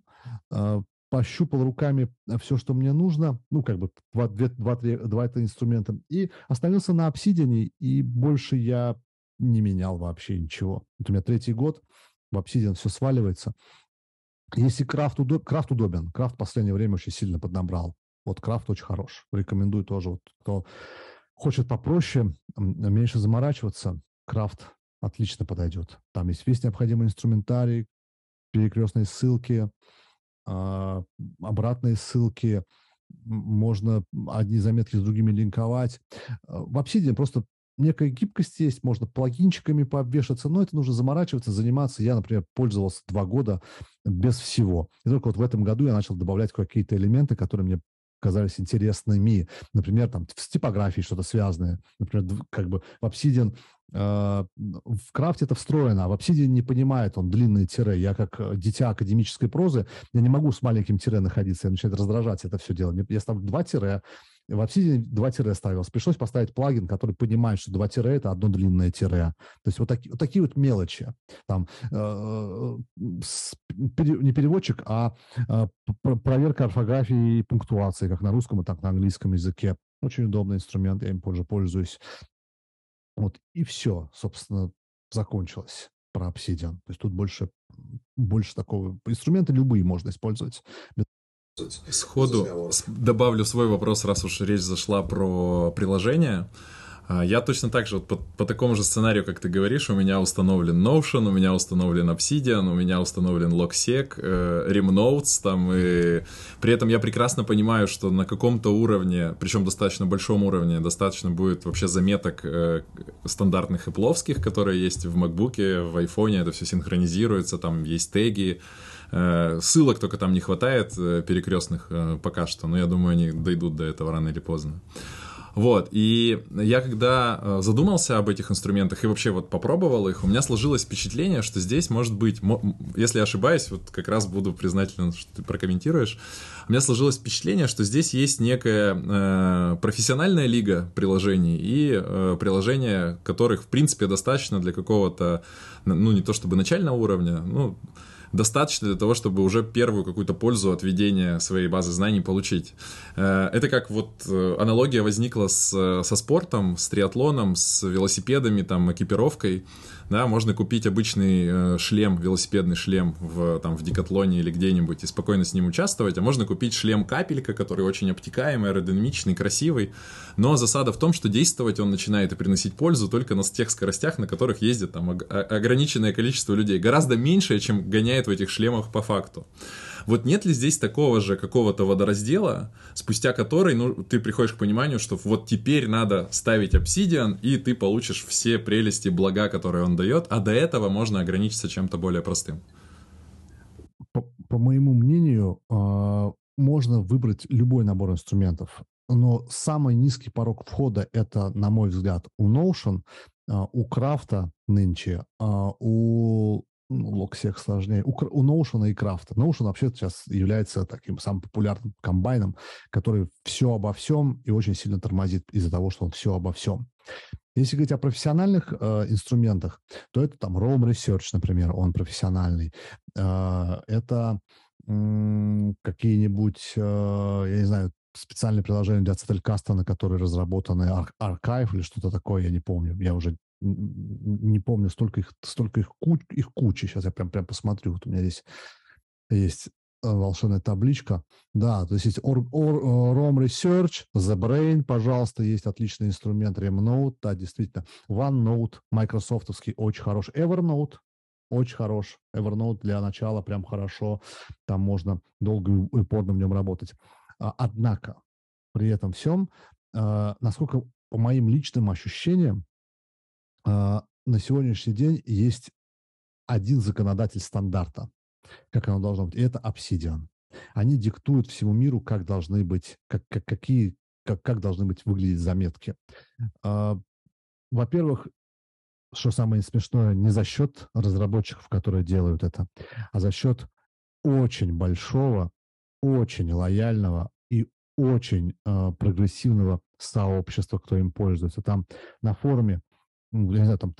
э, пощупал руками э, все, что мне нужно, ну, как бы два, два, два, два это инструмента, и остановился на обсидиане, и больше я не менял вообще ничего. Вот у меня третий год, в Obsidian все сваливается. Если крафт, удоб, крафт удобен, крафт в последнее время очень сильно поднабрал. Вот крафт очень хорош. Рекомендую тоже. Вот, кто хочет попроще, меньше заморачиваться, крафт отлично подойдет. Там есть весь необходимый инструментарий, перекрестные ссылки, обратные ссылки, можно одни заметки с другими линковать. В Obsidian просто некая гибкость есть, можно плагинчиками пообвешаться, но это нужно заморачиваться, заниматься. Я, например, пользовался два года без всего. И только вот в этом году я начал добавлять какие-то элементы, которые мне казались интересными. Например, там с типографией что-то связанное. Например, как бы в Obsidian э, в крафте это встроено, а в Obsidian не понимает он длинные тире. Я как э, дитя академической прозы, я не могу с маленьким тире находиться, я начинаю раздражать это все дело. Я ставлю два тире, в Obsidian два тире ставилось. Пришлось поставить плагин, который понимает, что два тире – это одно длинное тире. То есть вот, таки, вот такие вот мелочи. Там, э, с, не переводчик, а э, проверка орфографии и пунктуации, как на русском, так и на английском языке. Очень удобный инструмент, я им позже пользуюсь. Вот, и все, собственно, закончилось про Obsidian. То есть тут больше, больше такого... Инструменты любые можно использовать Сходу добавлю свой вопрос, раз уж речь зашла про приложение. А, я точно так же, вот по, по такому же сценарию, как ты говоришь, у меня установлен Notion, у меня установлен Obsidian, у меня установлен Logsec, э, Remnotes, там, и при этом я прекрасно понимаю, что на каком-то уровне, причем достаточно большом уровне, достаточно будет вообще заметок э, стандартных эпловских, которые есть в MacBook, в iPhone, это все синхронизируется, там есть теги, ссылок только там не хватает э, перекрестных э, пока что, но я думаю, они дойдут до этого рано или поздно. Вот, и я когда задумался об этих инструментах и вообще вот попробовал их, у меня сложилось впечатление, что здесь может быть, если я ошибаюсь, вот как раз буду признателен, что ты прокомментируешь, у меня сложилось впечатление, что здесь есть некая э, профессиональная лига приложений и э, приложения, которых, в принципе, достаточно для какого-то, ну, не то чтобы начального уровня, ну, достаточно для того, чтобы уже первую какую-то пользу от ведения своей базы знаний получить. Э, это как вот э, аналогия возникла с, со спортом, с триатлоном, с велосипедами, там, экипировкой да, можно купить обычный э, шлем, велосипедный шлем в, там, в Декатлоне или где-нибудь и спокойно с ним участвовать, а можно купить шлем-капелька, который очень обтекаемый, аэродинамичный, красивый, но засада в том, что действовать он начинает и приносить пользу только на тех скоростях, на которых ездит там ограниченное количество людей, гораздо меньшее, чем гоняет в этих шлемах по факту. Вот нет ли здесь такого же какого-то водораздела, спустя который ну, ты приходишь к пониманию, что вот теперь надо ставить обсидиан, и ты получишь все прелести, блага, которые он дает, а до этого можно ограничиться чем-то более простым? По, по моему мнению, а, можно выбрать любой набор инструментов. Но самый низкий порог входа это, на мой взгляд, у Notion, а, у Крафта нынче, а, у ну, лог всех сложнее. У, у Notion и Крафта. Notion вообще сейчас является таким самым популярным комбайном, который все обо всем и очень сильно тормозит из-за того, что он все обо всем. Если говорить о профессиональных э, инструментах, то это там Roam Research, например, он профессиональный. Э, это э, какие-нибудь, э, я не знаю, специальные приложения для Zettelkasten, на которые разработаны Archive или что-то такое, я не помню. Я уже не помню, столько их, столько их, куч, их кучи. Сейчас я прям, прям посмотрю. Вот у меня здесь есть э, волшебная табличка. Да, то есть есть or, or, э, ROM Research, The Brain, пожалуйста, есть отличный инструмент, Remnote, да, действительно. OneNote, майкрософтовский, очень хороший. Evernote, очень хорош. Evernote для начала прям хорошо. Там можно долго и упорно в нем работать. А, однако, при этом всем, а, насколько по моим личным ощущениям, на сегодняшний день есть один законодатель стандарта, как оно должно быть, и это Obsidian. Они диктуют всему миру, как должны быть, как, как, какие, как, как должны быть выглядеть заметки. Во-первых, что самое смешное, не за счет разработчиков, которые делают это, а за счет очень большого, очень лояльного и очень э, прогрессивного сообщества, кто им пользуется. Там на форуме, ну, я не знаю, там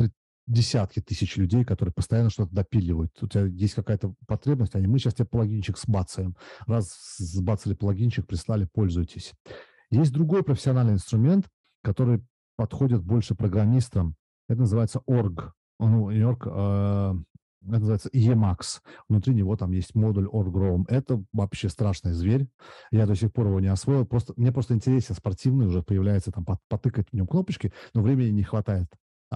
десятки тысяч людей, которые постоянно что-то допиливают. У тебя есть какая-то потребность, они, мы сейчас тебе плагинчик сбацаем. Раз сбацали плагинчик, прислали, пользуйтесь. Есть другой профессиональный инструмент, который подходит больше программистам, это называется org. Ну, org, а, это называется Emacs. Внутри него там есть модуль org-roam. Это вообще страшный зверь. Я до сих пор его не освоил. Просто, мне просто интересен спортивный уже появляется, там потыкать в нем кнопочки, но времени не хватает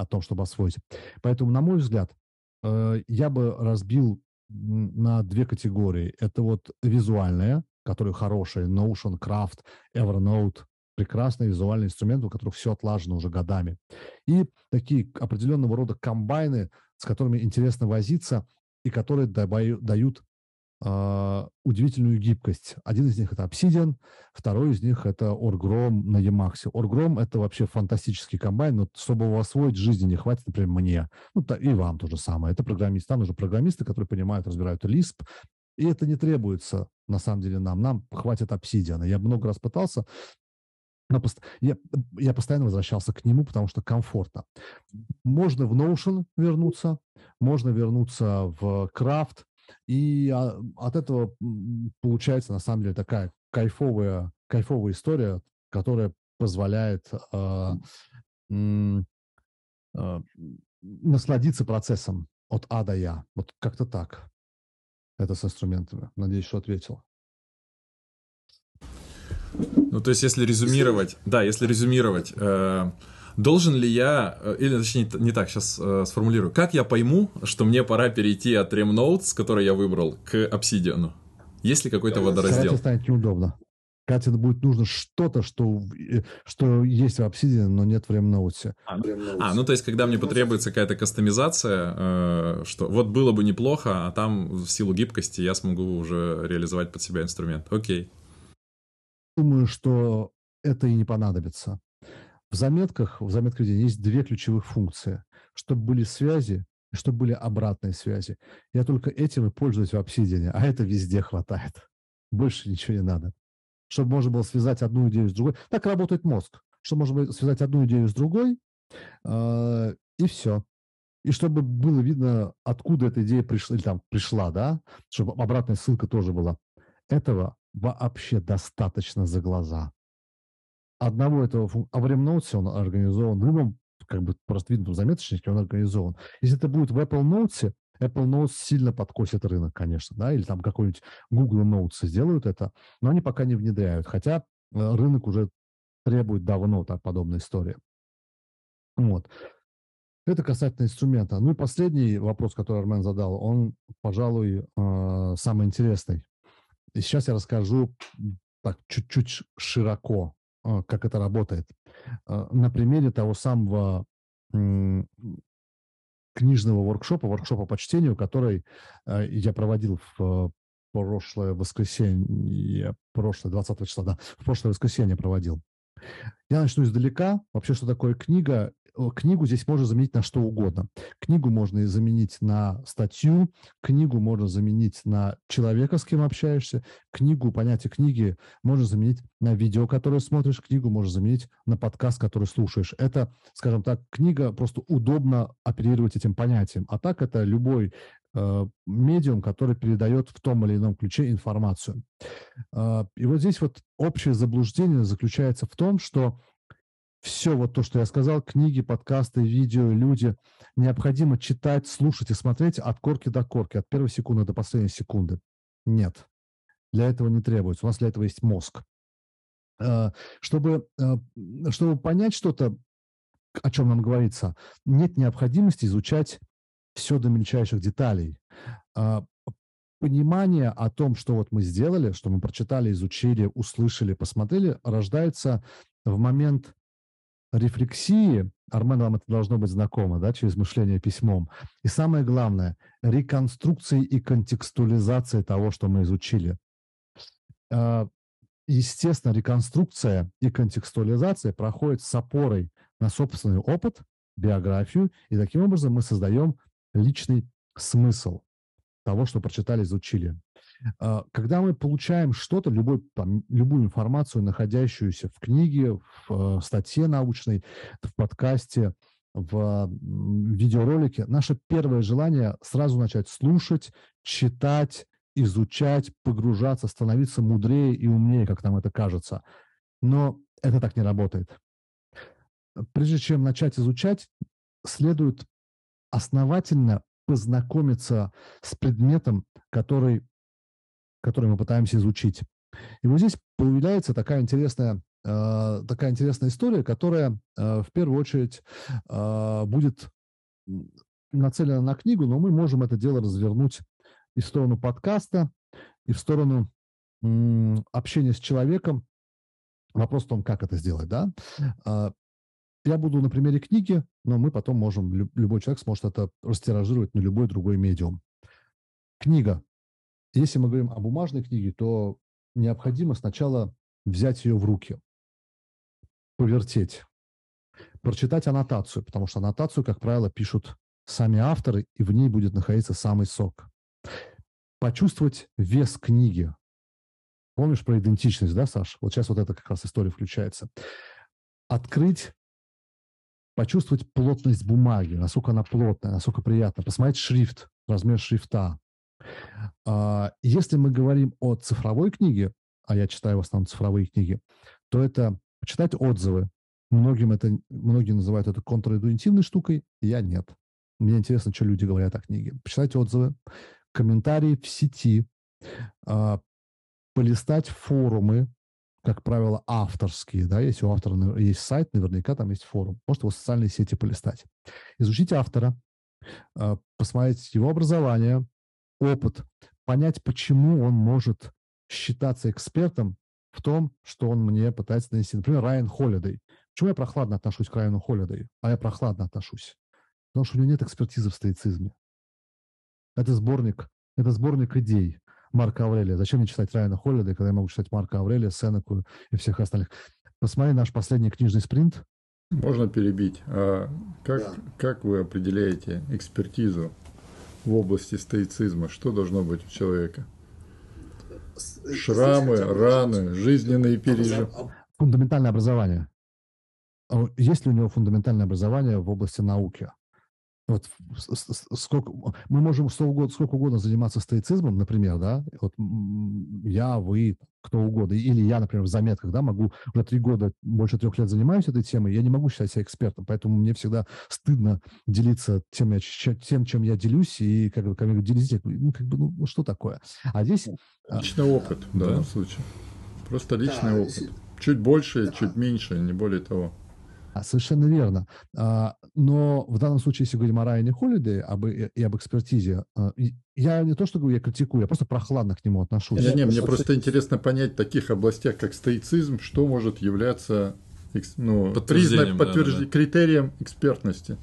о том, чтобы освоить. Поэтому, на мой взгляд, э, я бы разбил на две категории. Это вот визуальная, которые хорошие, Notion, Craft, Evernote, прекрасные визуальные инструменты, у которых все отлажено уже годами. И такие определенного рода комбайны, с которыми интересно возиться и которые дают э, удивительную гибкость. Один из них это Obsidian, второй из них это Orgrom на Emacs. Orgrom это вообще фантастический комбайн, но чтобы его освоить, жизни не хватит, например, мне. Ну, и вам то же самое. Это программисты. Там уже программисты, которые понимают, разбирают Lisp, и это не требуется, на самом деле, нам. Нам хватит обсидиана. Я много раз пытался, но пост... я, я постоянно возвращался к нему, потому что комфортно. Можно в Notion вернуться, можно вернуться в Craft, и а, от этого получается, на самом деле, такая кайфовая, кайфовая история, которая позволяет э, э, насладиться процессом от А до Я. Вот как-то так. Это с инструментами. Надеюсь, что ответил. Ну, то есть, если резюмировать, да, если резюмировать, э, должен ли я, э, или точнее не так, сейчас э, сформулирую, как я пойму, что мне пора перейти от Remnotes, который я выбрал, к Obsidian? Есть ли какой-то водораздел? Когда станет неудобно. Когда тебе будет нужно что-то, что, э, что есть в Obsidian, но нет в Remnote. А, ну, а, ну то есть, когда мне потребуется какая-то кастомизация, э, что вот было бы неплохо, а там в силу гибкости я смогу уже реализовать под себя инструмент. Окей думаю, что это и не понадобится. В заметках, в заметках есть две ключевых функции. Чтобы были связи и чтобы были обратные связи. Я только этим и пользуюсь в Obsidian, а это везде хватает. Больше ничего не надо. Чтобы можно было связать одну идею с другой. Так работает мозг. Чтобы можно было связать одну идею с другой, э, и все. И чтобы было видно, откуда эта идея пришла, или там пришла, да, чтобы обратная ссылка тоже была. Этого вообще достаточно за глаза. Одного этого, а в Ремноуте он организован, в любом, как бы в заметочнике, он организован. Если это будет в Apple Notes, Apple Notes сильно подкосит рынок, конечно, да, или там какой-нибудь Google Notes сделают это, но они пока не внедряют, хотя э, рынок уже требует давно так подобной истории. Вот. Это касательно инструмента. Ну и последний вопрос, который Армен задал, он, пожалуй, э, самый интересный. И сейчас я расскажу так чуть-чуть широко, а, как это работает. А, на примере того самого книжного воркшопа, воркшопа по чтению, который а, я проводил в прошлое воскресенье, прошлое, 20 числа, да, в прошлое воскресенье проводил. Я начну издалека. Вообще, что такое книга? Книгу здесь можно заменить на что угодно. Книгу можно заменить на статью, книгу можно заменить на человека, с кем общаешься, книгу, понятие книги можно заменить на видео, которое смотришь, книгу можно заменить на подкаст, который слушаешь. Это, скажем так, книга, просто удобно оперировать этим понятием. А так это любой э, медиум, который передает в том или ином ключе информацию. Э, и вот здесь вот общее заблуждение заключается в том, что все вот то, что я сказал, книги, подкасты, видео, люди, необходимо читать, слушать и смотреть от корки до корки, от первой секунды до последней секунды. Нет, для этого не требуется. У нас для этого есть мозг. Э, чтобы, э, чтобы понять что-то, о чем нам говорится, нет необходимости изучать все до мельчайших деталей. А, понимание о том, что вот мы сделали, что мы прочитали, изучили, услышали, посмотрели, рождается в момент рефлексии, Армен, вам это должно быть знакомо, да, через мышление письмом. И самое главное, реконструкции и контекстуализации того, что мы изучили. А, естественно, реконструкция и контекстуализация проходит с опорой на собственный опыт, биографию, и таким образом мы создаем личный смысл того, что прочитали, изучили. А, когда мы получаем что-то, любой, там, любую информацию, находящуюся в книге, в э, статье научной, в подкасте, в видеоролике, наше первое желание сразу начать слушать, читать, изучать, погружаться, становиться мудрее и умнее, как нам это кажется. Но это так не работает. Прежде чем начать изучать, следует основательно познакомиться с предметом, который который мы пытаемся изучить. И вот здесь появляется такая интересная, э, такая интересная история, которая э, в первую очередь э, будет нацелена на книгу, но мы можем это дело развернуть и в сторону подкаста, и в сторону общения с человеком. Вопрос в том, как это сделать, да? Я буду на примере книги, но мы потом можем, любой человек сможет это растиражировать на любой другой медиум. Книга если мы говорим о бумажной книге, то необходимо сначала взять ее в руки, повертеть, прочитать аннотацию, потому что аннотацию, как правило, пишут сами авторы, и в ней будет находиться самый сок. Почувствовать вес книги. Помнишь про идентичность, да, Саш? Вот сейчас вот эта как раз история включается. Открыть, почувствовать плотность бумаги, насколько она плотная, насколько приятно. Посмотреть шрифт, размер шрифта, если мы говорим о цифровой книге, а я читаю в основном цифровые книги, то это почитать отзывы. Многим это, многие называют это контринтуитивной штукой, я нет. Мне интересно, что люди говорят о книге. Почитать отзывы, комментарии в сети, а, полистать форумы, как правило, авторские, да, если у автора есть сайт, наверняка там есть форум. Может его социальные сети полистать. Изучить автора, а, посмотреть его образование, опыт, понять, почему он может считаться экспертом в том, что он мне пытается донести. Например, Райан Холидей. Почему я прохладно отношусь к Райану Холидей? А я прохладно отношусь. Потому что у него нет экспертизы в стоицизме. Это сборник, это сборник идей Марка Аврелия. Зачем мне читать Райана Холидей, когда я могу читать Марка Аврелия, Сенеку и всех остальных? Посмотри наш последний книжный спринт. Можно перебить. А как, да. как вы определяете экспертизу в области стоицизма? Что должно быть у человека? Шрамы, раны, жизненные переживания. Фундаментальное образование. А есть ли у него фундаментальное образование в области науки? Вот сколько, мы можем сколько угодно, сколько угодно заниматься стоицизмом, например, да, вот я, вы, кто угодно, или я, например, в заметках, да, могу уже три года, больше трех лет занимаюсь этой темой, я не могу считать себя экспертом, поэтому мне всегда стыдно делиться тем, тем чем я делюсь, и как бы, как бы делиться, ну, как бы, ну, ну, что такое? А здесь... А личный опыт в данном да. случае. Просто личный да, опыт. Чуть больше, да. чуть меньше, не более того. А, совершенно верно. А, но в данном случае, если говорим о Райане Холидее об, и об экспертизе, а, я не то, что говорю, я критикую, я просто прохладно к нему отношусь. Не, не, мне просто интересно понять в таких областях, как стоицизм, что может являться ну, признак, подтвержд... да, да. критерием экспертности.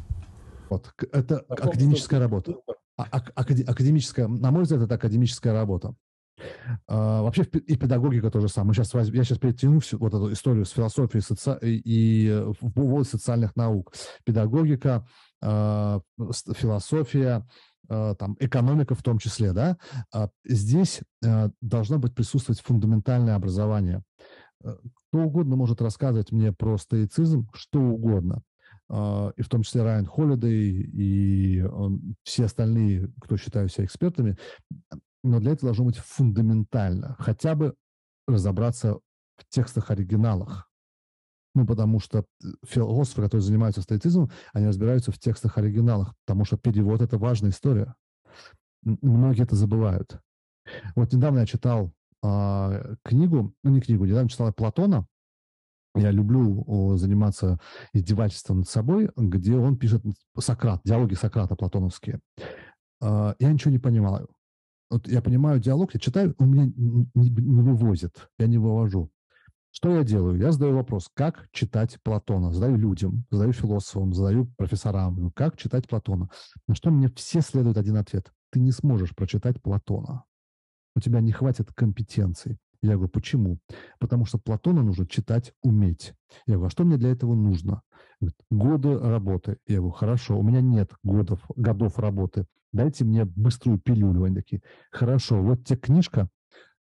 Вот, это академическая работа. Академическая, на мой взгляд, это академическая работа. А, вообще и педагогика тоже самое. Сейчас, я сейчас перетяну всю вот эту историю с философией соци... и в область социальных наук. Педагогика, а, философия, а, там, экономика в том числе, да, здесь должно быть присутствовать фундаментальное образование. Кто угодно может рассказывать мне про стоицизм, что угодно и в том числе Райан Холидей и все остальные, кто считают себя экспертами, но для этого должно быть фундаментально, хотя бы разобраться в текстах оригиналах. Ну, потому что э, философы, которые занимаются стоицизмом, они разбираются в текстах оригиналах, потому что перевод – это важная история. Многие это забывают. Вот недавно я читал э, книгу, ну не книгу, недавно читал Платона, я люблю заниматься издевательством над собой, где он пишет Сократ, диалоги Сократа платоновские. А, я ничего не понимаю. Вот я понимаю диалог, я читаю, он меня не, не вывозит, я не вывожу. Что я делаю? Я задаю вопрос, как читать Платона? Задаю людям, задаю философам, задаю профессорам, как читать Платона. На что мне все следует один ответ. Ты не сможешь прочитать Платона. У тебя не хватит компетенции. Я говорю, почему? Потому что Платона нужно читать, уметь. Я говорю, а что мне для этого нужно? Говорит, годы работы. Я говорю, хорошо, у меня нет годов, годов работы. Дайте мне быструю пилюлю. Они такие, хорошо, вот тебе книжка,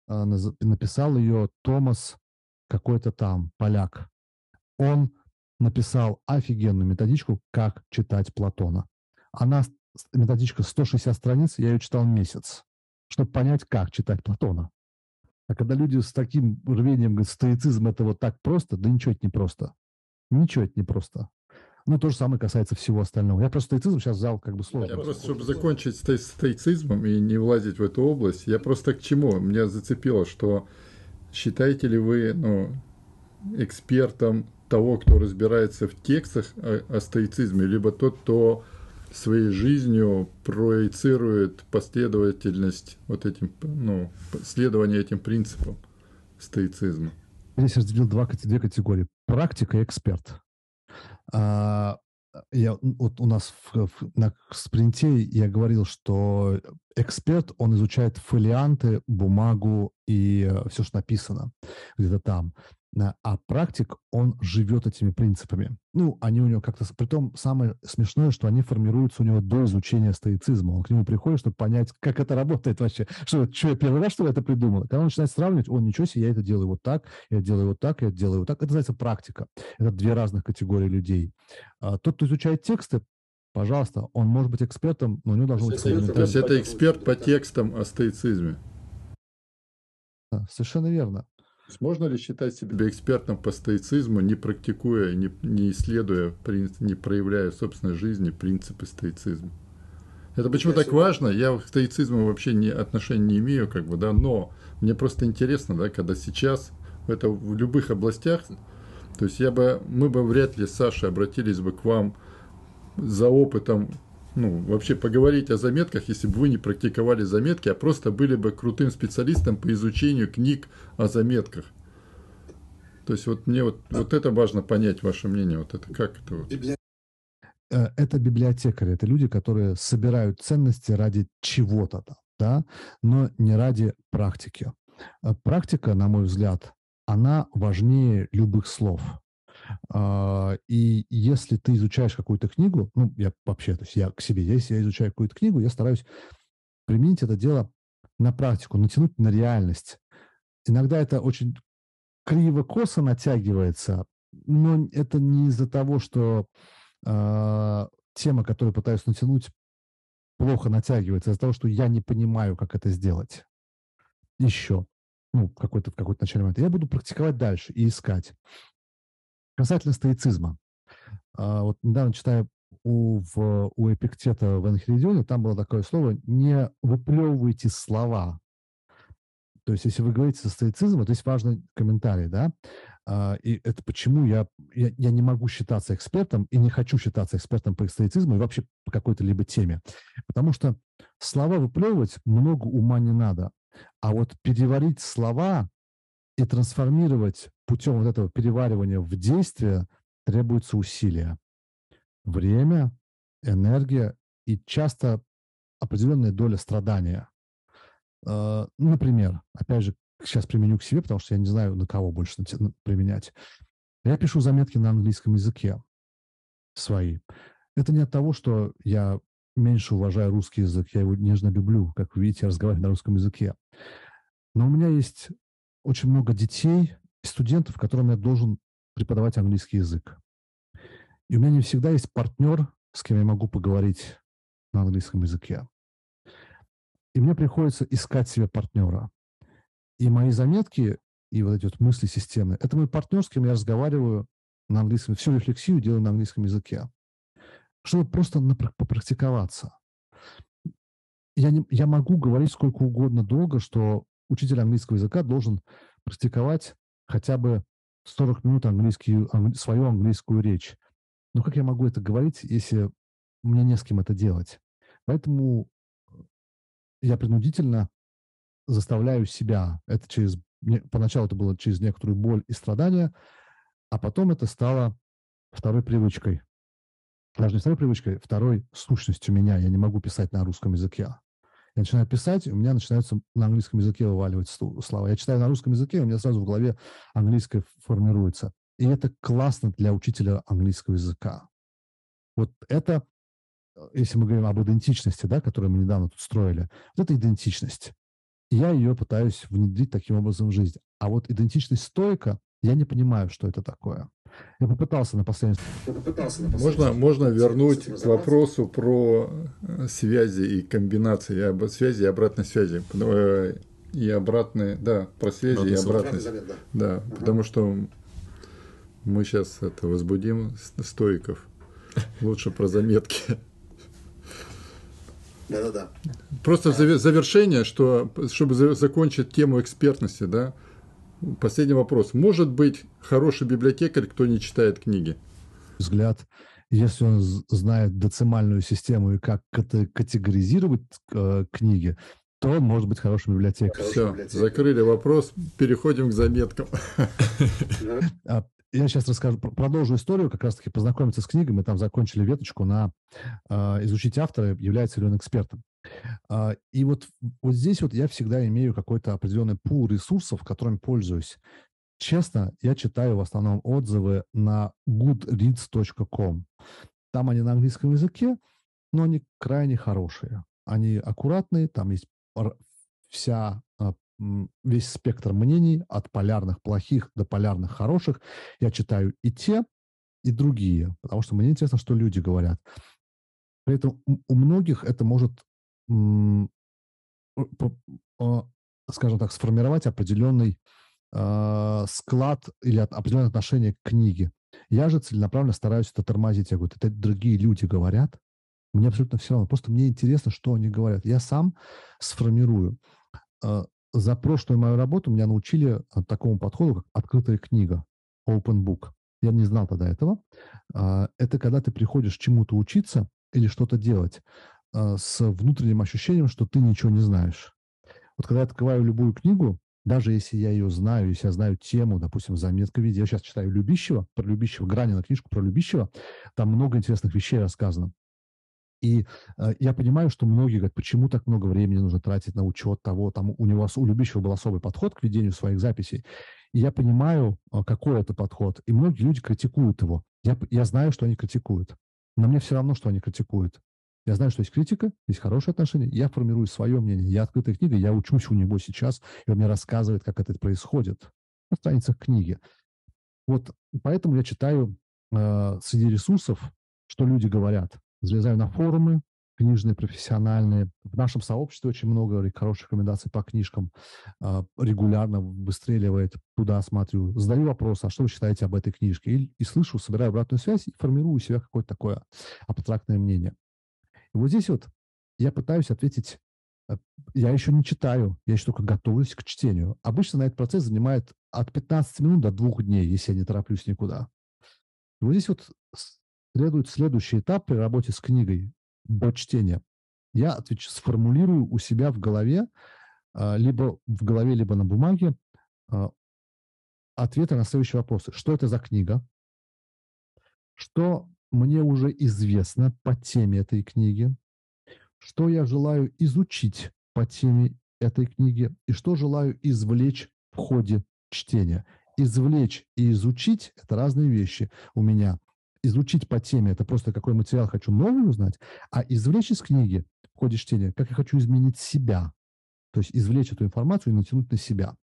а, написал ее Томас какой-то там, поляк. Он написал офигенную методичку, как читать Платона. Она, методичка 160 страниц, я ее читал месяц, чтобы понять, как читать Платона. А когда люди с таким рвением говорят, стоицизм это вот так просто, да ничего это не просто. Ничего это не просто. Ну, то же самое касается всего остального. Я просто стоицизм сейчас взял как бы слово. Я просто, чтобы закончить с стоицизмом и не влазить в эту область, я просто к чему? Меня зацепило, что считаете ли вы ну, экспертом того, кто разбирается в текстах о, о стоицизме, либо тот, кто своей жизнью проецирует последовательность вот этим, ну, следование этим принципам стоицизма. Здесь разделил два, две категории. Практика и эксперт. А, я, вот у нас в, в, на спринте я говорил, что эксперт, он изучает фолианты, бумагу и э, все, что написано где-то там а практик, он живет этими принципами. Ну, они у него как-то... Притом самое смешное, что они формируются у него до изучения стоицизма. Он к нему приходит, чтобы понять, как это работает вообще. Что, что я первый раз, что я это придумал? Когда он начинает сравнивать, он ничего себе, я это делаю вот так, я делаю вот так, я делаю вот так. Это называется практика. Это две разных категории людей. А тот, кто изучает тексты, пожалуйста, он может быть экспертом, но у него должно быть... То есть это эксперт по текстам о стоицизме? Совершенно верно. Можно ли считать себя экспертом по стоицизму, не практикуя, не, не исследуя, не проявляя в собственной жизни принципы стоицизма? Это почему так важно? Я к стоицизму вообще не, отношения не имею, как бы, да, но мне просто интересно, да, когда сейчас это в любых областях, то есть я бы, мы бы вряд ли с Сашей обратились бы к вам за опытом ну, вообще поговорить о заметках, если бы вы не практиковали заметки, а просто были бы крутым специалистом по изучению книг о заметках. То есть вот мне вот, вот это важно понять, ваше мнение, вот это как это вот. Э, это библиотекари, это люди, которые собирают ценности ради чего-то, да, но не ради практики. Э, практика, на мой взгляд, она важнее любых слов. А, и если ты изучаешь какую-то книгу, ну, я вообще, то есть я к себе, если я изучаю какую-то книгу, я стараюсь применить это дело на практику, натянуть на реальность. Иногда это очень криво-косо натягивается, но это не из-за того, что э, тема, которую пытаюсь натянуть, плохо натягивается, а из-за того, что я не понимаю, как это сделать. Еще. Ну, какой-то, в какой-то начальный момент. Я буду практиковать дальше и искать. Касательно стоицизма. А, вот недавно читаю у, в, у Эпиктета в Энхиридионе, там было такое слово «не выплевывайте слова». То есть, если вы говорите со стоицизмом, то есть важный комментарий, да, а, и это почему я, я, я не могу считаться экспертом и не хочу считаться экспертом по стоицизму и вообще по какой-то либо теме. Потому что слова выплевывать много ума не надо. А вот переварить слова и трансформировать путем вот этого переваривания в действие требуется усилия. Время, энергия и часто определенная доля страдания. А, например, опять же, сейчас применю к себе, потому что я не знаю, на кого больше применять. Я пишу заметки на английском языке свои. Это не от того, что я меньше уважаю русский язык, я его нежно люблю, как вы видите, я разговариваю на русском языке. Но у меня есть очень много детей и студентов, которым я должен преподавать английский язык. И у меня не всегда есть партнер, с кем я могу поговорить на английском языке. И мне приходится искать себе партнера. И мои заметки и вот эти вот мысли системы – это мой партнер, с кем я разговариваю на английском, всю рефлексию делаю на английском языке, чтобы просто попрактиковаться. Я, не, я могу говорить сколько угодно долго, что учитель английского языка должен практиковать хотя бы 40 минут английский, англи, свою английскую речь. Но как я могу это говорить, если мне не с кем это делать? Поэтому я принудительно заставляю себя, это через, поначалу это было через некоторую боль и страдания, а потом это стало второй привычкой. Даже не второй привычкой, второй сущностью меня. Я не могу писать на русском языке. Я начинаю писать, у меня начинаются на английском языке вываливать слова. Я читаю на русском языке, у меня сразу в голове английское формируется. И это классно для учителя английского языка. Вот это, если мы говорим об идентичности, да, которую мы недавно тут строили, вот это идентичность. Я ее пытаюсь внедрить таким образом в жизнь. А вот идентичность стойка, я не понимаю, что это такое. Я попытался на последнем... Можно, можно вернуть к вопросу про э, связи и комбинации, связи и обратной связи. Э, и обратные, да, про связи Обратный и обратные. Завет, да, да угу. потому что мы сейчас это возбудим стоиков. Лучше про заметки. Да-да-да. Просто завершение, что, чтобы закончить тему экспертности, да, последний вопрос. Может быть хороший библиотекарь, кто не читает книги? Взгляд, если он знает децимальную систему и как категоризировать э, книги, то он может быть хорошим библиотекарем. Все, закрыли вопрос, переходим к заметкам. Я сейчас расскажу, продолжу историю, как раз-таки познакомиться с книгой. Мы там закончили веточку на э, изучить автора, является ли он экспертом. Э, и вот, вот здесь вот я всегда имею какой-то определенный пул ресурсов, которыми пользуюсь. Честно, я читаю в основном отзывы на goodreads.com. Там они на английском языке, но они крайне хорошие. Они аккуратные, там есть вся весь спектр мнений от полярных плохих до полярных хороших. Я читаю и те, и другие, потому что мне интересно, что люди говорят. Поэтому у многих это может, а, скажем так, сформировать определенный а, склад или определенное отношение к книге. Я же целенаправленно стараюсь это тормозить. Я говорю, это другие люди говорят, мне абсолютно все равно. Просто мне интересно, что они говорят. Я сам сформирую. А, за прошлую мою работу меня научили такому подходу, как открытая книга, open book. Я не знал тогда этого. А, это когда ты приходишь чему-то учиться или что-то делать а, с внутренним ощущением, что ты ничего не знаешь. Вот когда я открываю любую книгу, даже если я ее знаю, если я знаю тему, допустим, заметка виде, я сейчас читаю Любищева, про Любищева, Гранина книжку про Любищева, там много интересных вещей рассказано. И э, я понимаю, что многие говорят, почему так много времени нужно тратить на учет того, там у него, у Любящего был особый подход к ведению своих записей. И я понимаю, э, какой это подход. И многие люди критикуют его. Я, я знаю, что они критикуют. Но мне все равно, что они критикуют. Я знаю, что есть критика, есть хорошие отношения. Я формирую свое мнение. Я открытая книга, я учусь у него сейчас, и он мне рассказывает, как это происходит на страницах книги. Вот поэтому я читаю э, среди ресурсов, что люди говорят залезаю на форумы книжные, профессиональные. В нашем сообществе очень много хороших рекомендаций по книжкам. А, регулярно выстреливает. Туда смотрю. Задаю вопрос, а что вы считаете об этой книжке? И, и слышу, собираю обратную связь и формирую у себя какое-то такое абстрактное мнение. И вот здесь вот я пытаюсь ответить э, я еще не читаю, я еще только готовлюсь к чтению. Обычно на этот процесс занимает от 15 минут до двух дней, если я не тороплюсь никуда. И вот здесь вот следует следующий этап при работе с книгой до чтения. Я отвеч, сформулирую у себя в голове, а, либо в голове, либо на бумаге, а, ответы на следующие вопросы. Что это за книга? Что мне уже известно по теме этой книги? Что я желаю изучить по теме этой книги? И что желаю извлечь в ходе чтения? Извлечь и изучить – это разные вещи у меня изучить по теме, это просто какой материал хочу новый узнать, а извлечь из книги в ходе чтения, как я хочу изменить себя. То есть извлечь эту информацию и натянуть на себя.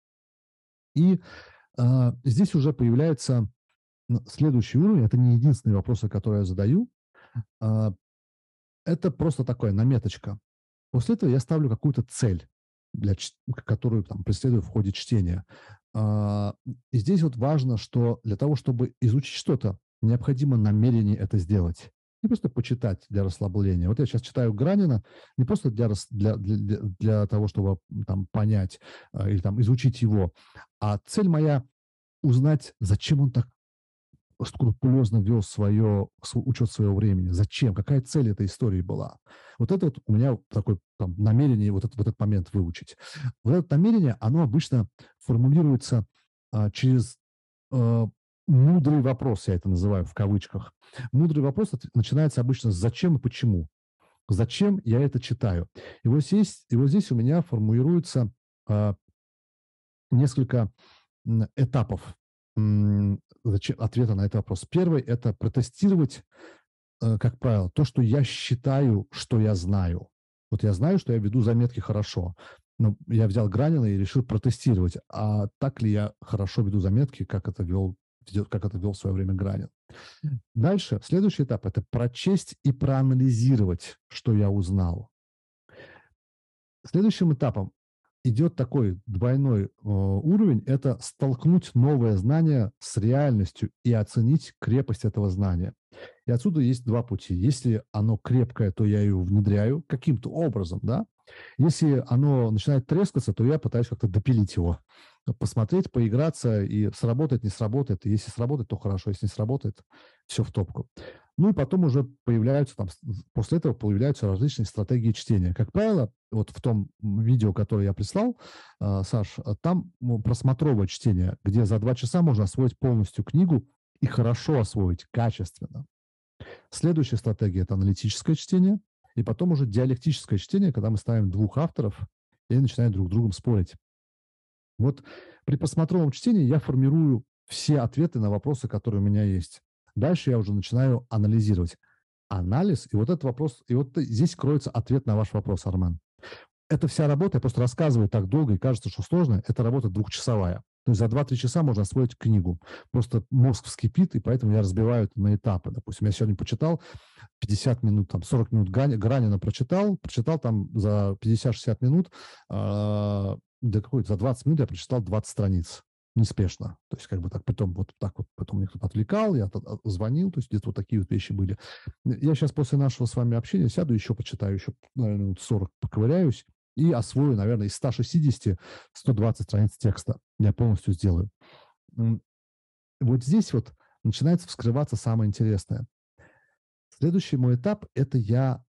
И э, здесь уже появляется следующий уровень. Это не единственные вопросы, которые я задаю. Э, это просто такая наметочка. После этого я ставлю какую-то цель, для, которую там, преследую в ходе чтения. Э, и здесь вот важно, что для того, чтобы изучить что-то, необходимо намерение это сделать. Не просто почитать для расслабления. Вот я сейчас читаю Гранина не просто для, для, для, того, чтобы там, понять э, или там, изучить его, а цель моя узнать, зачем он так скрупулезно вел свое, учет своего времени. Зачем? Какая цель этой истории была? Вот это вот у меня такое там, намерение вот, этот, вот этот момент выучить. Вот это намерение, оно обычно формулируется а, через а, мудрый вопрос, я это называю в кавычках. Мудрый вопрос начинается обычно с «зачем» и «почему». Зачем я это читаю? И вот здесь, и вот здесь у меня формулируется а, несколько этапов ответа на этот вопрос. Первый – это протестировать, э, как правило, то, что я считаю, что я знаю. Вот я знаю, что я веду заметки хорошо, но я взял Гранина и решил протестировать, а так ли я хорошо веду заметки, как это вел, как это вел в свое время Гранин. Дальше, следующий этап – это прочесть и проанализировать, что я узнал. Следующим этапом идет такой двойной э, уровень – это столкнуть новое знание с реальностью и оценить крепость этого знания. И отсюда есть два пути. Если оно крепкое, то я ее внедряю каким-то образом, да. Если оно начинает трескаться, то я пытаюсь как-то допилить его, посмотреть, поиграться, и сработает, не сработает. Если сработает, то хорошо, если не сработает, все в топку. Ну и потом уже появляются, там, после этого появляются различные стратегии чтения. Как правило, вот в том видео, которое я прислал, э, Саш, там ну, просмотровое чтение, где за два часа можно освоить полностью книгу и хорошо освоить, качественно. Следующая стратегия – это аналитическое чтение, и потом уже диалектическое чтение, когда мы ставим двух авторов и начинаем друг с другом спорить. Вот при просмотровом чтении я формирую все ответы на вопросы, которые у меня есть. Дальше я уже начинаю анализировать. Анализ, и вот этот вопрос, и вот здесь кроется ответ на ваш вопрос, Армен. Эта вся работа, я просто рассказываю так долго, и кажется, что сложно, это работа двухчасовая. То есть за 2-3 часа можно освоить книгу. Просто мозг вскипит, и поэтому я разбиваю это на этапы. Допустим, я сегодня почитал 50 минут, там 40 минут Гранина прочитал, прочитал там за 50-60 минут, э, да какой за 20 минут я прочитал 20 страниц неспешно. То есть как бы так, потом вот так вот, потом мне кто-то отвлекал, я а, звонил, то есть где-то вот такие вот вещи были. Я сейчас после нашего с вами общения сяду, еще почитаю, еще, наверное, минут 40 поковыряюсь и освою, наверное, из 160 120 страниц текста. Я полностью сделаю. Вот здесь вот начинается вскрываться самое интересное. Следующий мой этап – это я,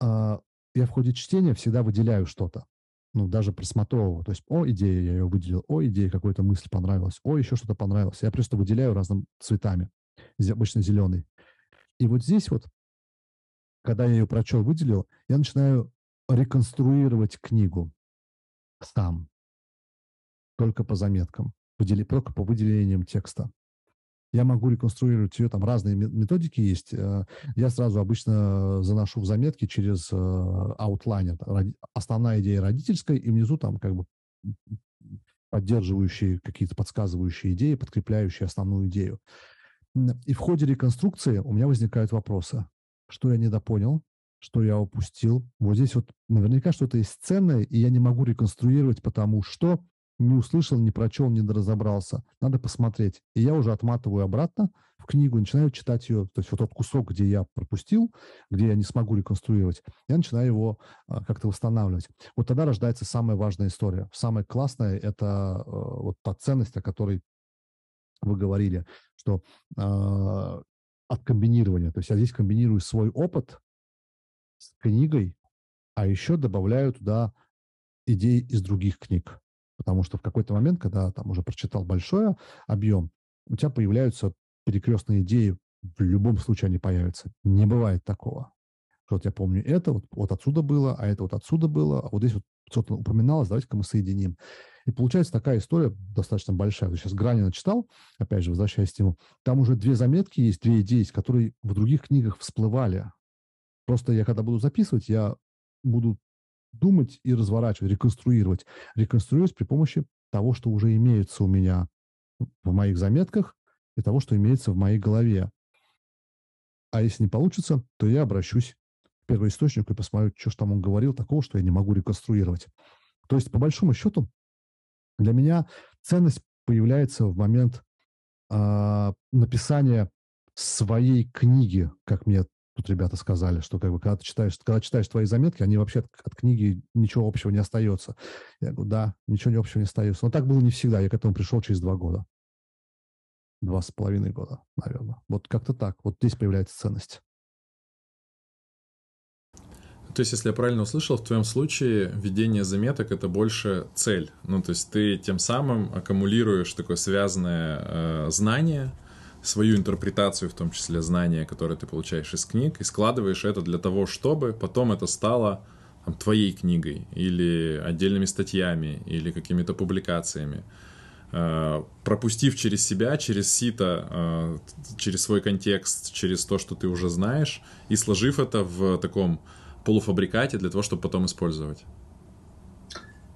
э, я в ходе чтения всегда выделяю что-то ну, даже просмотрового. То есть, о, идея, я ее выделил, о, идея, какая-то мысль понравилась, о, еще что-то понравилось. Я просто выделяю разным цветами, обычно зеленый. И вот здесь вот, когда я ее прочел, выделил, я начинаю реконструировать книгу сам, только по заметкам, только по выделениям текста я могу реконструировать ее, там разные методики есть. Э, я сразу обычно заношу в заметки через аутлайнер. Основная идея родительская, и внизу там как бы поддерживающие, какие-то подсказывающие идеи, подкрепляющие основную идею. И в ходе реконструкции у меня возникают вопросы. Что я недопонял, что я упустил. Вот здесь вот наверняка что-то есть ценное, и я не могу реконструировать, потому что не услышал, не прочел, не разобрался. Надо посмотреть. И я уже отматываю обратно в книгу, начинаю читать ее. То есть вот тот кусок, где я пропустил, где я не смогу реконструировать, я начинаю его а, как-то восстанавливать. Вот тогда рождается самая важная история. Самое классное – это а, вот та ценность, о которой вы говорили, что э, от комбинирования. То есть я здесь комбинирую свой опыт с книгой, а еще добавляю туда идеи из других книг. Потому что в какой-то момент, когда там уже прочитал большой объем, у тебя появляются перекрестные идеи, в любом случае они появятся. Не бывает такого. Вот я помню это, вот, вот отсюда было, а это вот отсюда было, а вот здесь вот что-то упоминалось, давайте-ка мы соединим. И получается такая история достаточно большая. Вот сейчас Гранина читал, опять же, возвращаясь к нему, там уже две заметки есть, две идеи которые в других книгах всплывали. Просто я когда буду записывать, я буду думать и разворачивать, реконструировать. Реконструировать при помощи того, что уже имеется у меня в моих заметках и того, что имеется в моей голове. А если не получится, то я обращусь к первоисточнику и посмотрю, что же там он говорил такого, что я не могу реконструировать. То есть, по большому счету, для меня ценность появляется в момент э, написания своей книги, как мне Тут ребята сказали, что как бы, когда ты читаешь, когда читаешь твои заметки, они вообще от, от книги ничего общего не остается. Я говорю, да, ничего общего не остается. Но так было не всегда. Я к этому пришел через два года. два с половиной года, наверное. Вот как-то так. Вот здесь появляется ценность. То есть, если я правильно услышал, в твоем случае ведение заметок это больше цель. Ну, то есть ты тем самым аккумулируешь такое связанное э, знание, свою интерпретацию, в том числе знания, которые ты получаешь из книг, и складываешь это для того, чтобы потом это стало там, твоей книгой или отдельными статьями или какими-то публикациями. Э, пропустив через себя, через сито, э, через свой контекст, через то, что ты уже знаешь, и сложив это в таком полуфабрикате для того, чтобы потом использовать?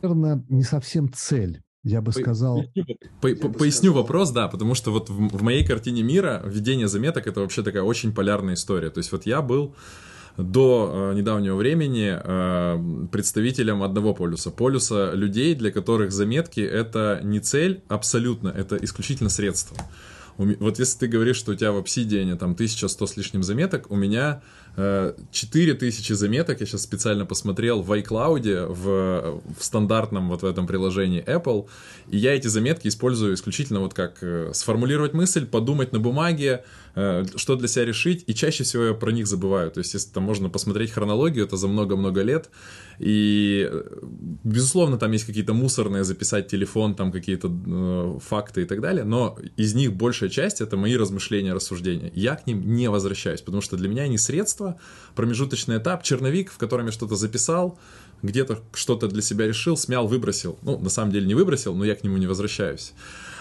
Наверное, не совсем цель. Я бы сказал... По, по, поясню сказал. вопрос, да, потому что вот в, в моей картине мира введение заметок это вообще такая очень полярная история. То есть вот я был до э, недавнего времени э, представителем одного полюса. Полюса людей, для которых заметки это не цель абсолютно, это исключительно средство. Вот если ты говоришь, что у тебя в Obsidian там 1100 с лишним заметок, у меня 4000 э, заметок, я сейчас специально посмотрел, в iCloud, в, в стандартном вот в этом приложении Apple, и я эти заметки использую исключительно вот как э, сформулировать мысль, подумать на бумаге, э, что для себя решить, и чаще всего я про них забываю. То есть, если там можно посмотреть хронологию, это за много-много лет, и, безусловно, там есть какие-то мусорные, записать телефон, там какие-то э, факты и так далее, но из них большая часть — это мои размышления, рассуждения. Я к ним не возвращаюсь, потому что для меня они средства, промежуточный этап, черновик, в котором я что-то записал, где-то что-то для себя решил, смял, выбросил. Ну, на самом деле не выбросил, но я к нему не возвращаюсь.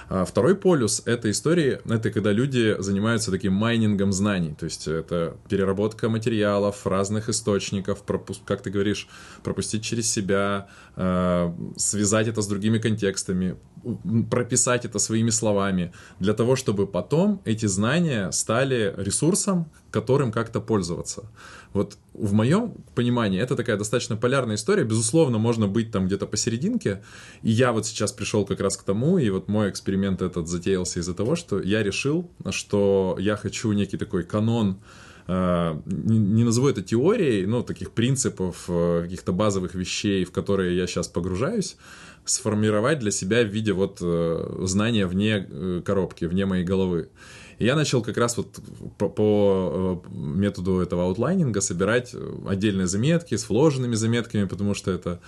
А второй полюс этой истории — это когда люди занимаются таким майнингом знаний, то есть это переработка материалов, разных источников, пропуск, как ты говоришь, пропустить через себя, э, связать это с другими контекстами, прописать это своими словами, для того, чтобы потом эти знания стали ресурсом, которым как-то пользоваться. Вот в моем понимании это такая достаточно полярная история. Безусловно, можно быть там где-то посерединке. И я вот сейчас пришел как раз к тому, и вот мой эксперимент этот затеялся из-за того, что я решил, что я хочу некий такой канон э, не, назову это теорией, но таких принципов, э, каких-то базовых вещей, в которые я сейчас погружаюсь, сформировать для себя в виде вот э, знания вне коробки, вне моей головы. И я начал как раз вот по, по э, методу этого аутлайнинга собирать отдельные заметки с вложенными заметками, потому что это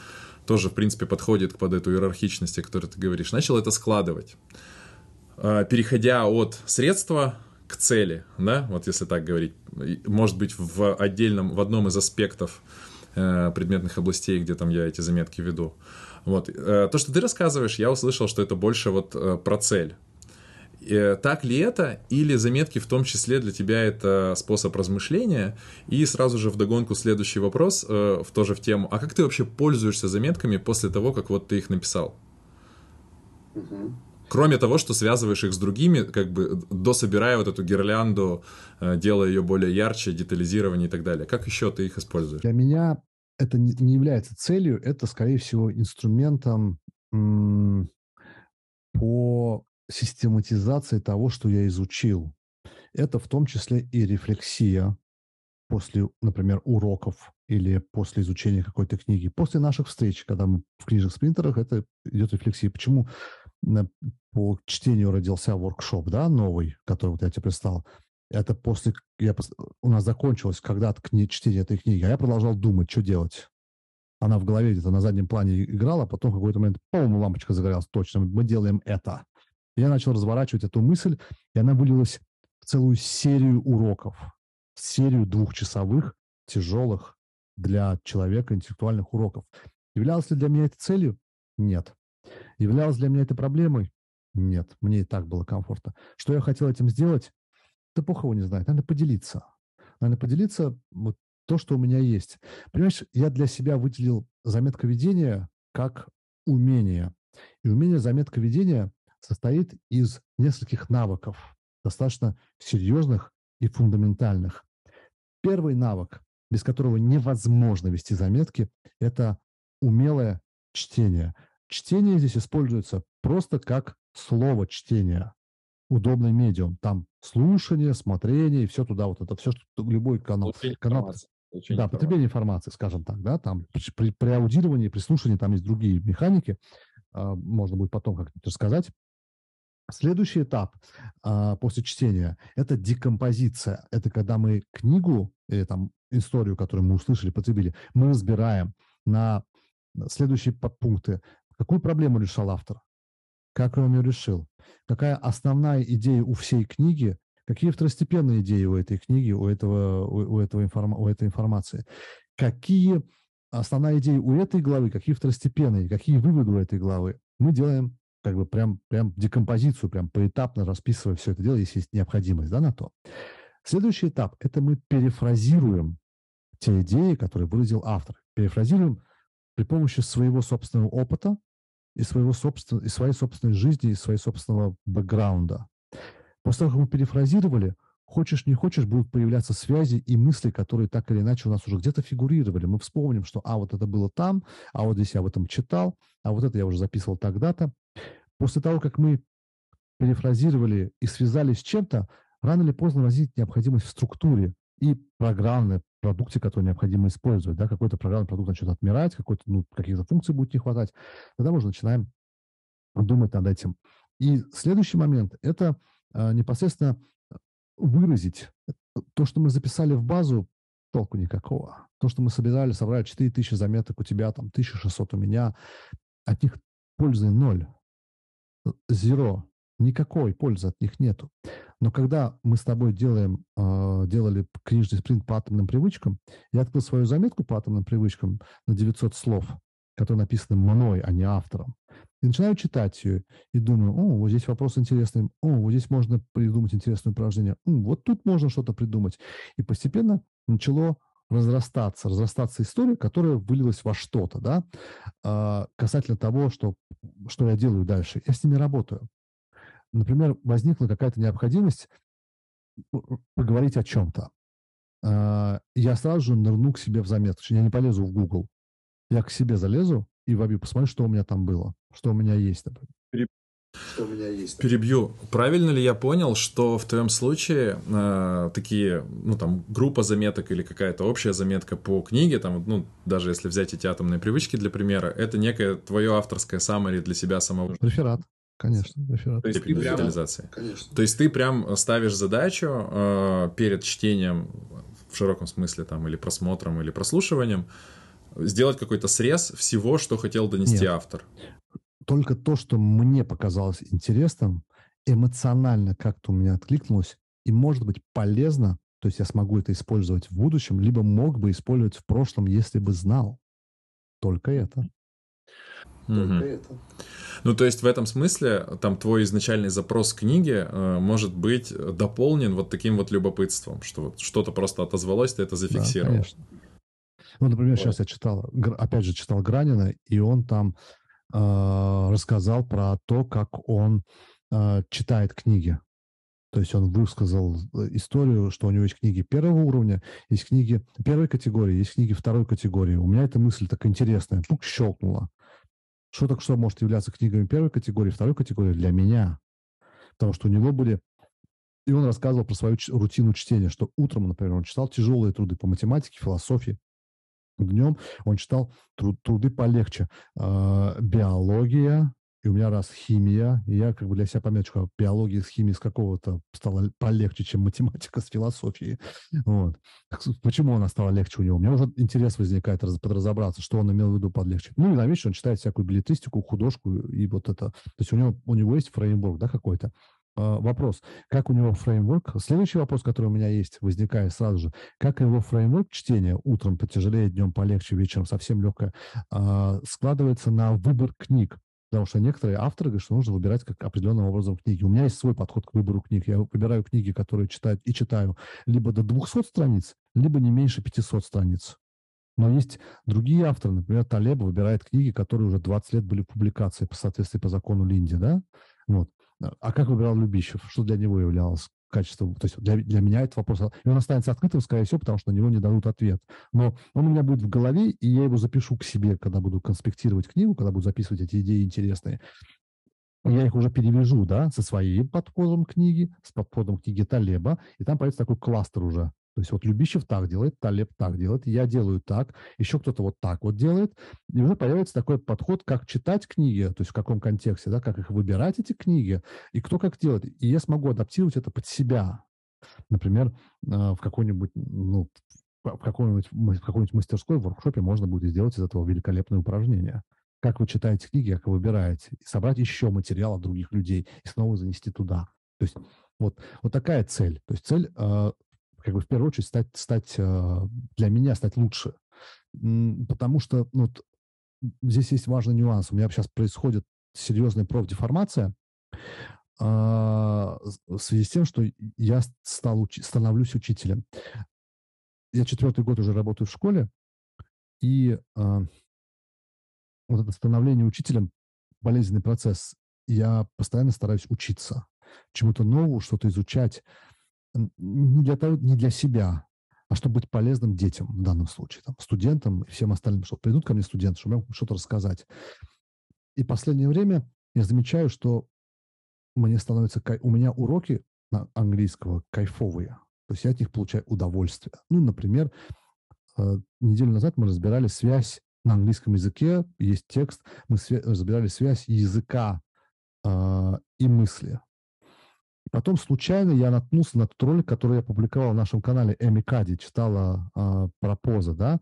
тоже, в принципе, подходит под эту иерархичность, о которой ты говоришь. Начал это складывать, э, переходя от средства к цели, да, вот если так говорить, может быть, в отдельном, в одном из аспектов э, предметных областей, где там я эти заметки веду. Вот. То, что ты рассказываешь, я услышал, что это больше вот про цель. Э, так ли это, или заметки в том числе для тебя это способ размышления? И сразу же вдогонку следующий вопрос, э, в тоже в тему, а как ты вообще пользуешься заметками после того, как вот ты их написал? Угу. Кроме того, что связываешь их с другими, как бы дособирая вот эту гирлянду, э, делая ее более ярче, детализирование и так далее. Как еще ты их используешь? Для меня это не является целью, это, скорее всего, инструментом по систематизации того, что я изучил. Это в том числе и рефлексия после, например, уроков или после изучения какой-то книги. После наших встреч, когда мы в книжных спринтерах, это идет рефлексия. Почему по чтению родился воркшоп, да, новый, который вот я тебе представил. Это после, я, у нас закончилось когда-то кни, чтение этой книги, а я продолжал думать, что делать. Она в голове где-то на заднем плане играла, а потом в какой-то момент, по-моему, лампочка загорелась, точно, мы делаем это. Я начал разворачивать эту мысль, и она вылилась в целую серию уроков, серию двухчасовых, тяжелых для человека интеллектуальных уроков. Являлось ли для меня это целью? Нет. Являлось для меня это проблемой? Нет. Мне и так было комфортно. Что я хотел этим сделать? Да бог его не знает. Надо поделиться. Надо поделиться вот то, что у меня есть. Понимаешь, я для себя выделил заметка ведения как умение. И умение заметка ведения состоит из нескольких навыков, достаточно серьезных и фундаментальных. Первый навык, без которого невозможно вести заметки, это умелое чтение. Чтение здесь используется просто как слово чтения. Удобный медиум. Там слушание, смотрение, и все туда, вот это все, что любой канал. канал да, потребление информации, скажем так, да, там при, при аудировании, при слушании там есть другие механики, а, можно будет потом как-нибудь рассказать. Следующий этап а, после чтения – это декомпозиция. Это когда мы книгу или там историю, которую мы услышали, потребили, мы разбираем на следующие подпункты. Какую проблему решал автор? Как он ее решил? Какая основная идея у всей книги? Какие второстепенные идеи у этой книги, у, этого, у, у, этого информ, у этой информации? Какие основная идея у этой главы, какие второстепенные, какие выводы у этой главы? Мы делаем как бы прям, прям декомпозицию, прям поэтапно расписывая все это дело, если есть необходимость да, на то. Следующий этап – это мы перефразируем те идеи, которые выразил автор. Перефразируем при помощи своего собственного опыта и, своего собствен... и своей собственной жизни, и своего собственного бэкграунда. После того, как мы перефразировали, хочешь не хочешь, будут появляться связи и мысли, которые так или иначе у нас уже где-то фигурировали. Мы вспомним, что а вот это было там, а вот здесь я об этом читал, а вот это я уже записывал тогда-то. После того, как мы перефразировали и связались с чем-то, рано или поздно возникнет необходимость в структуре и программной продукте, который необходимо использовать. Да? Какой-то программный продукт начнет отмирать, какой-то, ну, каких-то функций будет не хватать. Тогда мы уже начинаем думать над этим. И следующий момент – это э, непосредственно выразить то, что мы записали в базу, толку никакого. То, что мы собирали, собрали 4000 заметок у тебя, там 1600 у меня, от них пользы ноль. Zero. Никакой пользы от них нету. Но когда мы с тобой делаем, э, делали книжный спринт по атомным привычкам, я открыл свою заметку по атомным привычкам на 900 слов, которые написаны мной, а не автором. И начинаю читать ее и думаю, о, вот здесь вопрос интересный, о, вот здесь можно придумать интересное упражнение, М, вот тут можно что-то придумать. И постепенно начало разрастаться, разрастаться история, которая вылилась во что-то, да, э, касательно того, что, что я делаю дальше. Я с ними работаю например, возникла какая-то необходимость поговорить о чем-то. А, я сразу же нырну к себе в заметку. Я не полезу в Google. Я к себе залезу и вобью, посмотрю, что у меня там было, что у меня есть, например. Что у меня есть. Перебью. Правильно ли я понял, что в твоем случае э, такие, ну там, группа заметок или какая-то общая заметка по книге, там, ну, даже если взять эти атомные привычки для примера, это некое твое авторское саммари для себя самого? Реферат. Конечно, реферат. То есть ты прям, Конечно. То есть ты прям ставишь задачу э, перед чтением в широком смысле там или просмотром или прослушиванием сделать какой-то срез всего, что хотел донести Нет. автор. Только то, что мне показалось интересным, эмоционально как-то у меня откликнулось и может быть полезно, то есть я смогу это использовать в будущем, либо мог бы использовать в прошлом, если бы знал. Только это. Только угу. это. Ну, то есть в этом смысле там твой изначальный запрос книги э, может быть дополнен вот таким вот любопытством, что вот что-то просто отозвалось, ты это зафиксировал. Да, конечно. Ну, например, вот. сейчас я читал, опять же, читал Гранина, и он там э, рассказал про то, как он э, читает книги. То есть он высказал э, историю, что у него есть книги первого уровня, есть книги первой категории, есть книги второй категории. У меня эта мысль так интересная, пук щелкнула. Что так что может являться книгами первой категории, второй категории для меня? Потому что у него были... И он рассказывал про свою рутину чтения, что утром, например, он читал тяжелые труды по математике, философии. Днем он читал труд, труды полегче. Э, биология, и у меня раз химия, и я как бы для себя пометочку, биология с химией с какого-то стала полегче, чем математика с философией. Вот. Почему она стала легче у него? У меня уже интерес возникает подразобраться, что он имел в виду под легче. Ну и на вечер он читает всякую билетристику, художку и вот это. То есть у него, у него есть фреймворк, да, какой-то. Uh, вопрос, как у него фреймворк? Следующий вопрос, который у меня есть, возникает сразу же. Как его фреймворк чтения утром потяжелее, днем полегче, вечером совсем легкое, uh, складывается на выбор книг? Потому что некоторые авторы говорят, что нужно выбирать как определенным образом книги. У меня есть свой подход к выбору книг. Я выбираю книги, которые читают и читаю либо до 200 страниц, либо не меньше 500 страниц. Но есть другие авторы, например, Талеба выбирает книги, которые уже 20 лет были публикации по соответствии по закону Линди, да? Вот. А как выбирал Любищев? Что для него являлось качество, то есть для, для меня это вопрос, и он останется открытым, скорее всего, потому что на него не дадут ответ. Но он у меня будет в голове, и я его запишу к себе, когда буду конспектировать книгу, когда буду записывать эти идеи интересные. Я их уже перевяжу, да, со своим подходом книги, с подходом книги Талеба, и там появится такой кластер уже. То есть вот Любищев так делает, Талеб так делает, я делаю так, еще кто-то вот так вот делает. И уже появится такой подход, как читать книги, то есть в каком контексте, да, как их выбирать, эти книги, и кто как делает. И я смогу адаптировать это под себя. Например, э, в какой-нибудь, ну, в какой-нибудь, в какой-нибудь мастерской, в воркшопе можно будет сделать из этого великолепное упражнение. Как вы читаете книги, как вы выбираете. И собрать еще материал от других людей и снова занести туда. То есть вот, вот такая цель. То есть цель э, как бы в первую очередь стать, стать э, для меня стать лучше. Потому что ну, вот, здесь есть важный нюанс. У меня сейчас происходит серьезная профдеформация а, в связи с тем, что я стал учи- становлюсь учителем. Я четвертый год уже работаю в школе, и а, вот это становление учителем болезненный процесс. Я постоянно стараюсь учиться, чему-то новому, что-то изучать не для, того, не для себя, а чтобы быть полезным детям в данном случае, там, студентам и всем остальным, что придут ко мне студенты, чтобы им что-то рассказать. И последнее время я замечаю, что мне становится... У меня уроки на английского кайфовые. То есть я от них получаю удовольствие. Ну, например, э, неделю назад мы разбирали связь на английском языке, есть текст, мы разбирали связь языка э, и мысли. Потом случайно я наткнулся на тот ролик, который я публиковал в нашем канале Эми Кади, читала э, про поза, да,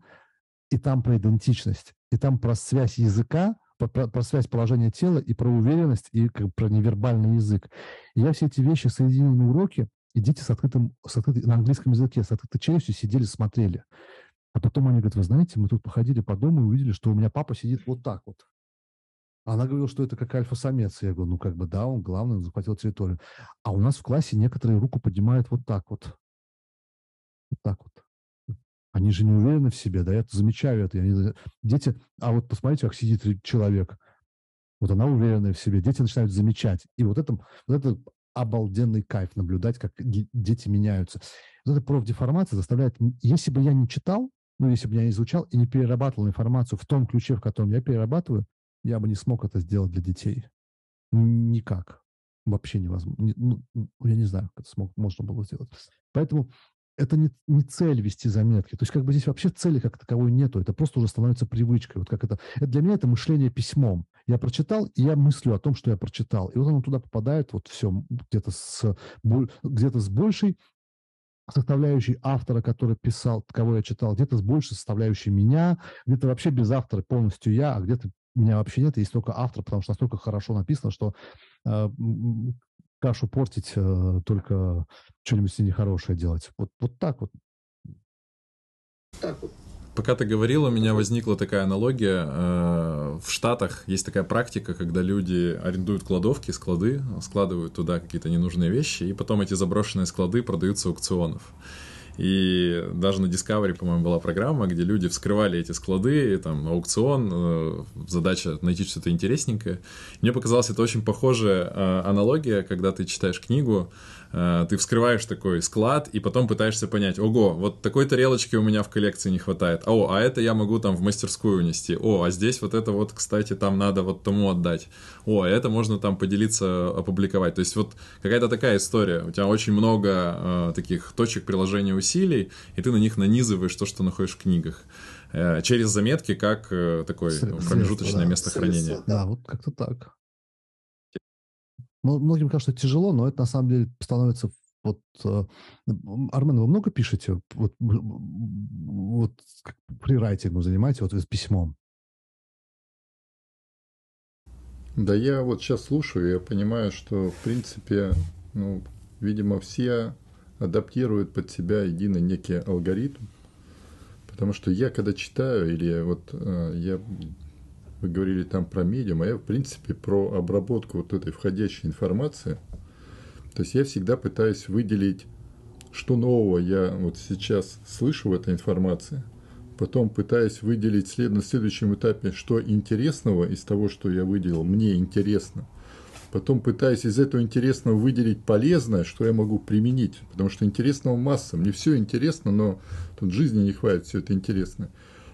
и там про идентичность, и там про связь языка, про, про, про связь положения тела и про уверенность, и как, про невербальный язык. И я все эти вещи соединил на уроке, и дети с открытым, с открытым, на английском языке с открытой челюстью сидели, смотрели. А потом они говорят, вы знаете, мы тут походили по дому и увидели, что у меня папа сидит вот так вот. Она говорила, что это как альфа-самец. Я говорю, ну как бы да, он главный, он захватил территорию. А у нас в классе некоторые руку поднимают вот так вот. Вот так вот. Они же не уверены в себе, да, я замечаю это. Я Дети, а вот посмотрите, как сидит человек. Вот она уверенная в себе. Дети начинают замечать. И вот это, вот это обалденный кайф наблюдать, как дети меняются. Вот эта профдеформация заставляет... Если бы я не читал, ну, если бы я не изучал и не перерабатывал информацию в том ключе, в котором я перерабатываю, я бы не смог это сделать для детей. Никак. Вообще невозможно. Ну, я не знаю, как это смог, можно было сделать. Поэтому это не, не цель вести заметки. То есть как бы здесь вообще цели как таковой нету. Это просто уже становится привычкой. Вот как это, это для меня это мышление письмом. Я прочитал, и я мыслю о том, что я прочитал. И вот оно туда попадает, вот все, где-то с, где-то с большей составляющей автора, который писал, кого я читал, где-то с большей составляющей меня, где-то вообще без автора полностью я, а где-то меня вообще нет, есть только автор, потому что настолько хорошо написано, что э, кашу портить, э, только что-нибудь с ней нехорошее делать. Вот, вот так вот. Так вот. Пока ты говорил, у меня возникла такая аналогия. Э, в Штатах есть такая практика, когда люди арендуют кладовки, склады, складывают туда какие-то ненужные вещи, и потом эти заброшенные склады продаются аукционов. И даже на Discovery, по-моему, была программа, где люди вскрывали эти склады, там аукцион, э, задача найти что-то интересненькое. Мне показалась это очень похожая э, аналогия, когда ты читаешь книгу, Э, ты вскрываешь такой склад и потом пытаешься понять, ого, вот такой тарелочки у меня в коллекции не хватает, о, а это я могу там в мастерскую унести, о, а здесь вот это вот, кстати, там надо вот тому отдать, о, а это можно там поделиться, опубликовать. То есть вот какая-то такая история, у тебя очень много э, таких точек приложения усилий, и ты на них нанизываешь то, что находишь в книгах э, через заметки как э, такое промежуточное да. место хранения. Да, вот как-то так. Многим кажется, что тяжело, но это на самом деле становится вот э, Армен, вы много пишете? Вот, вот фрирайтингом занимаетесь, вот с письмом? Да я вот сейчас слушаю, я понимаю, что в принципе, ну, видимо, все адаптируют под себя единый некий алгоритм, потому что я когда читаю или вот э, я вы говорили там про медиум, а я, в принципе, про обработку вот этой входящей информации. То есть я всегда пытаюсь выделить, что нового я вот сейчас слышу в этой информации, потом пытаюсь выделить след на следующем этапе, что интересного из того, что я выделил, мне интересно. Потом пытаюсь из этого интересного выделить полезное, что я могу применить, потому что интересного масса. Мне все интересно, но тут жизни не хватит, все это интересно.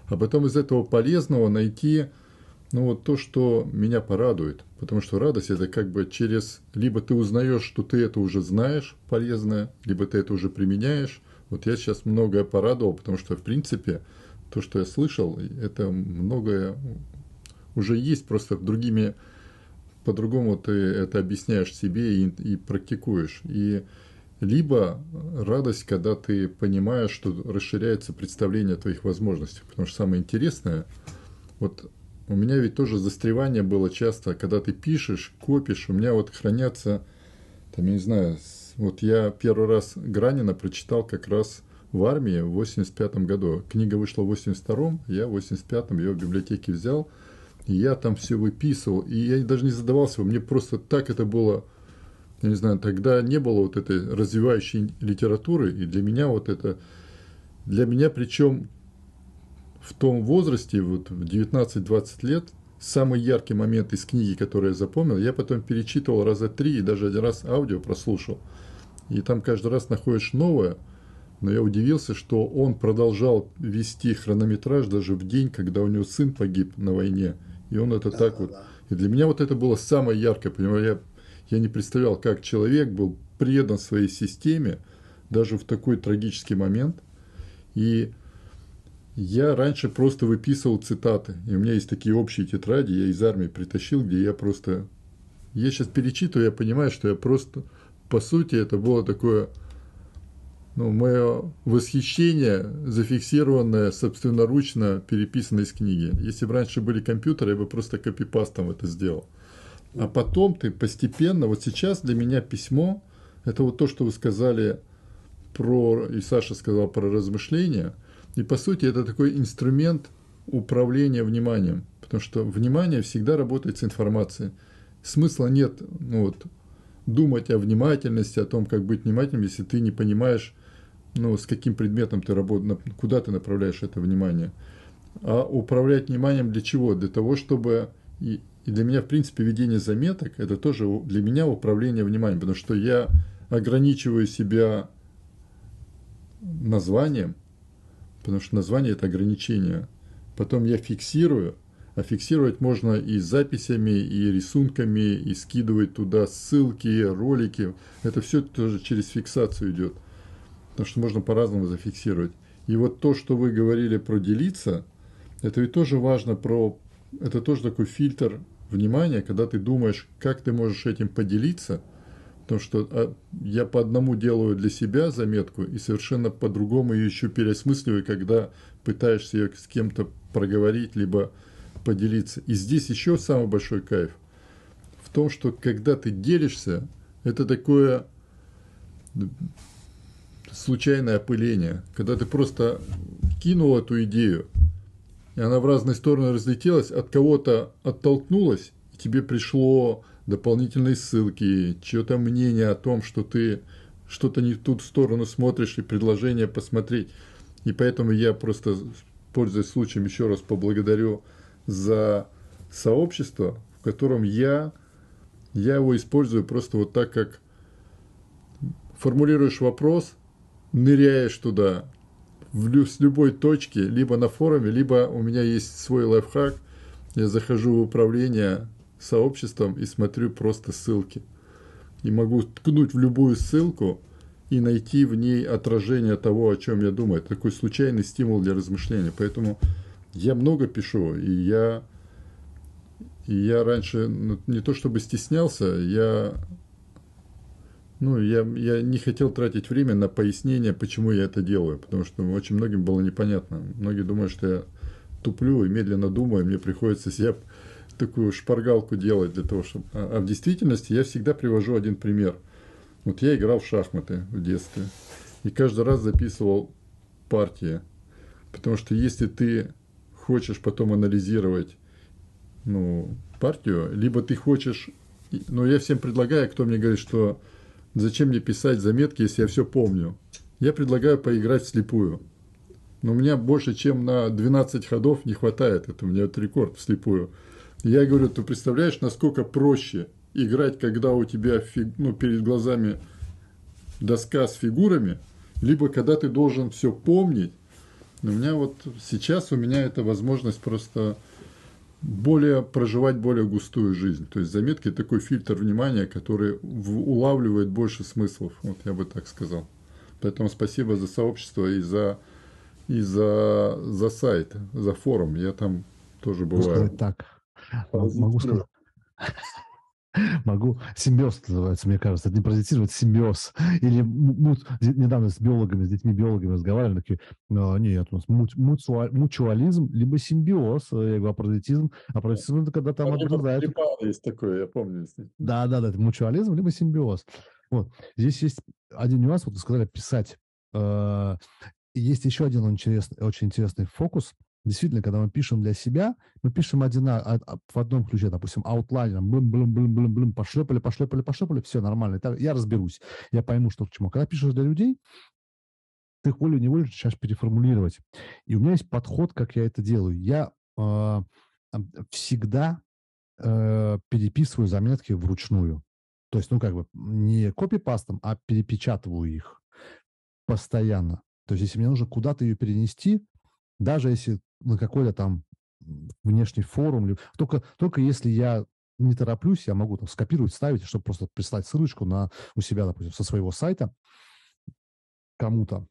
А потом из этого полезного найти ну вот то, что меня порадует, потому что радость это как бы через, либо ты узнаешь, что ты это уже знаешь полезное, либо ты это уже применяешь, Вот я сейчас многое порадовал, потому что, в принципе, то, что я слышал, это многое уже есть, просто другими, по-другому ты это объясняешь себе и, и практикуешь. И либо радость, когда ты понимаешь, что расширяется представление о твоих возможностях. Потому что самое интересное, вот у меня ведь тоже застревание было часто, когда ты пишешь, копишь, у меня вот хранятся, там, я не знаю, вот я первый раз Гранина прочитал как раз в армии в 85 году. Книга вышла в 82-м, я в 85-м ее в библиотеке взял, я там все выписывал, и я даже не задавался, мне просто так это было, я не знаю, тогда не было вот этой развивающей литературы, и для меня вот это, для меня причем в том возрасте, вот в 19-20 лет, самый яркий момент из книги, который я запомнил, я потом перечитывал раза три и даже один раз аудио прослушал. И там каждый раз находишь новое, но я удивился, что он продолжал вести хронометраж даже в день, когда у него сын погиб на войне. И он это да, так да, вот... Да. И для меня вот это было самое яркое, понимаю, я, я не представлял, как человек был предан своей системе, даже в такой трагический момент. И я раньше просто выписывал цитаты. И у меня есть такие общие тетради, я из армии притащил, где я просто... Я сейчас перечитываю, я понимаю, что я просто... По сути, это было такое... Ну, мое восхищение, зафиксированное собственноручно, переписанное из книги. Если бы раньше были компьютеры, я бы просто копипастом это сделал. А потом ты постепенно, вот сейчас для меня письмо, это вот то, что вы сказали про, и Саша сказал про размышления – и по сути это такой инструмент управления вниманием, потому что внимание всегда работает с информацией. Смысла нет ну вот, думать о внимательности, о том, как быть внимательным, если ты не понимаешь, ну, с каким предметом ты работаешь, куда ты направляешь это внимание. А управлять вниманием для чего? Для того, чтобы... И, для меня, в принципе, ведение заметок – это тоже для меня управление вниманием, потому что я ограничиваю себя названием – потому что название это ограничение. Потом я фиксирую, а фиксировать можно и записями, и рисунками, и скидывать туда ссылки, ролики. Это все тоже через фиксацию идет. Потому что можно по-разному зафиксировать. И вот то, что вы говорили про делиться, это ведь тоже важно про... Это тоже такой фильтр внимания, когда ты думаешь, как ты можешь этим поделиться – Потому что а, я по одному делаю для себя заметку и совершенно по-другому ее еще переосмысливаю, когда пытаешься ее с кем-то проговорить, либо поделиться. И здесь еще самый большой кайф в том, что когда ты делишься, это такое случайное опыление, когда ты просто кинул эту идею, и она в разные стороны разлетелась, от кого-то оттолкнулась, и тебе пришло дополнительные ссылки, чье-то мнение о том, что ты что-то не в ту сторону смотришь и предложение посмотреть. И поэтому я просто, пользуясь случаем, еще раз поблагодарю за сообщество, в котором я, я его использую просто вот так, как формулируешь вопрос, ныряешь туда, в, с любой точки, либо на форуме, либо у меня есть свой лайфхак, я захожу в управление сообществом и смотрю просто ссылки. И могу ткнуть в любую ссылку и найти в ней отражение того, о чем я думаю. Это такой случайный стимул для размышления. Поэтому я много пишу, и я, и я раньше ну, не то чтобы стеснялся, я, ну, я, я не хотел тратить время на пояснение, почему я это делаю, потому что очень многим было непонятно. Многие думают, что я туплю и медленно думаю, мне приходится себя такую шпаргалку делать для того, чтобы... А, а в действительности я всегда привожу один пример. Вот я играл в шахматы в детстве. И каждый раз записывал партии. Потому что если ты хочешь потом анализировать ну, партию, либо ты хочешь... Ну, я всем предлагаю, кто мне говорит, что зачем мне писать заметки, если я все помню. Я предлагаю поиграть вслепую. Но у меня больше, чем на 12 ходов не хватает. Это у меня вот рекорд вслепую. Я говорю, ты представляешь, насколько проще играть, когда у тебя фиг, ну, перед глазами доска с фигурами, либо когда ты должен все помнить. у меня вот сейчас у меня эта возможность просто более проживать более густую жизнь. То есть заметки такой фильтр внимания, который улавливает больше смыслов. Вот я бы так сказал. Поэтому спасибо за сообщество и за, и за, за сайт, за форум. Я там тоже бываю. так. Могу сказать, Могу. Симбиоз называется, мне кажется. Это не паразитировать, симбиоз. Или мут, недавно с биологами, с детьми биологами разговаривали, такие, «А, нет, у нас мут, мучуализм, либо симбиоз. Я говорю, а паразитизм? А паразитизм это когда там отгрызают. Есть такое, я помню. Да, да, да, это мучуализм, либо симбиоз. Вот. Здесь есть один нюанс, вот вы сказали, писать. Э, есть еще один интересный, очень интересный фокус – Действительно, когда мы пишем для себя, мы пишем один, а, а, в одном ключе, допустим, аутлайнером, блин, блин, блин, блин, блин, пошлепали, пошлепали, пошлепали, все нормально, я разберусь, я пойму, что к чему. Когда пишешь для людей, ты волей-неволей начинаешь переформулировать. И у меня есть подход, как я это делаю. Я э, всегда э, переписываю заметки вручную. То есть, ну, как бы не копипастом, а перепечатываю их постоянно. То есть, если мне нужно куда-то ее перенести, даже если на какой-то там внешний форум. Только, только если я не тороплюсь, я могу там скопировать, ставить, чтобы просто прислать ссылочку на, у себя, допустим, со своего сайта кому-то.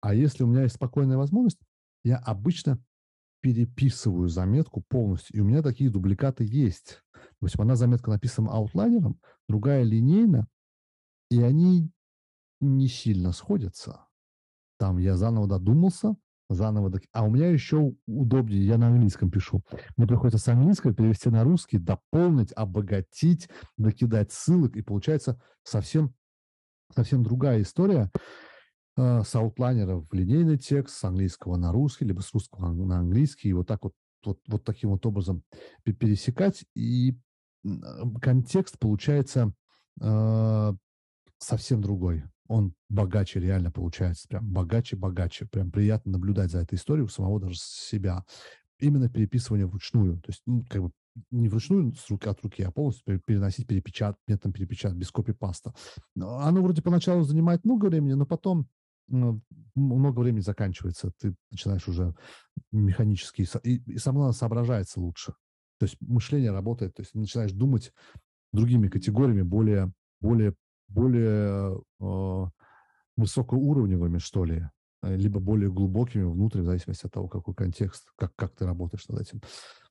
А если у меня есть спокойная возможность, я обычно переписываю заметку полностью. И у меня такие дубликаты есть. Допустим, одна заметка написана аутлайнером, другая линейно, и они не сильно сходятся. Там я заново додумался, заново. А у меня еще удобнее, я на английском пишу. Мне приходится с английского перевести на русский, дополнить, обогатить, докидать ссылок, и получается совсем, совсем другая история э, с аутлайнера в линейный текст, с английского на русский, либо с русского на английский, и вот так вот, вот, вот таким вот образом пересекать, и контекст получается э, совсем другой он богаче реально получается, прям богаче-богаче. Прям приятно наблюдать за этой историей у самого даже себя. Именно переписывание вручную. То есть, ну, как бы не вручную с руки от руки, а полностью переносить, перепечат, методом перепечат, без копипаста. Оно вроде поначалу занимает много времени, но потом много времени заканчивается. Ты начинаешь уже механически, и, и самое главное, соображается лучше. То есть мышление работает, то есть начинаешь думать другими категориями, более, более более э, высокоуровневыми, что ли, э, либо более глубокими внутрь, в зависимости от того, какой контекст, как, как ты работаешь над этим.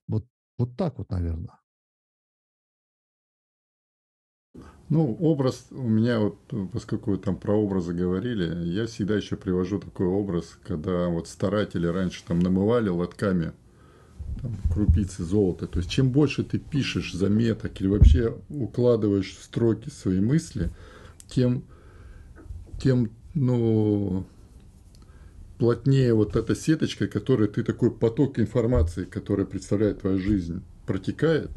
Вот, вот так вот, наверное. Ну, образ у меня, вот, поскольку вы там про образы говорили, я всегда еще привожу такой образ, когда вот старатели раньше там намывали лотками там, крупицы золота. То есть, чем больше ты пишешь заметок или вообще укладываешь в строки свои мысли, тем, тем ну, плотнее вот эта сеточка, которая ты такой поток информации, который представляет твою жизнь, протекает,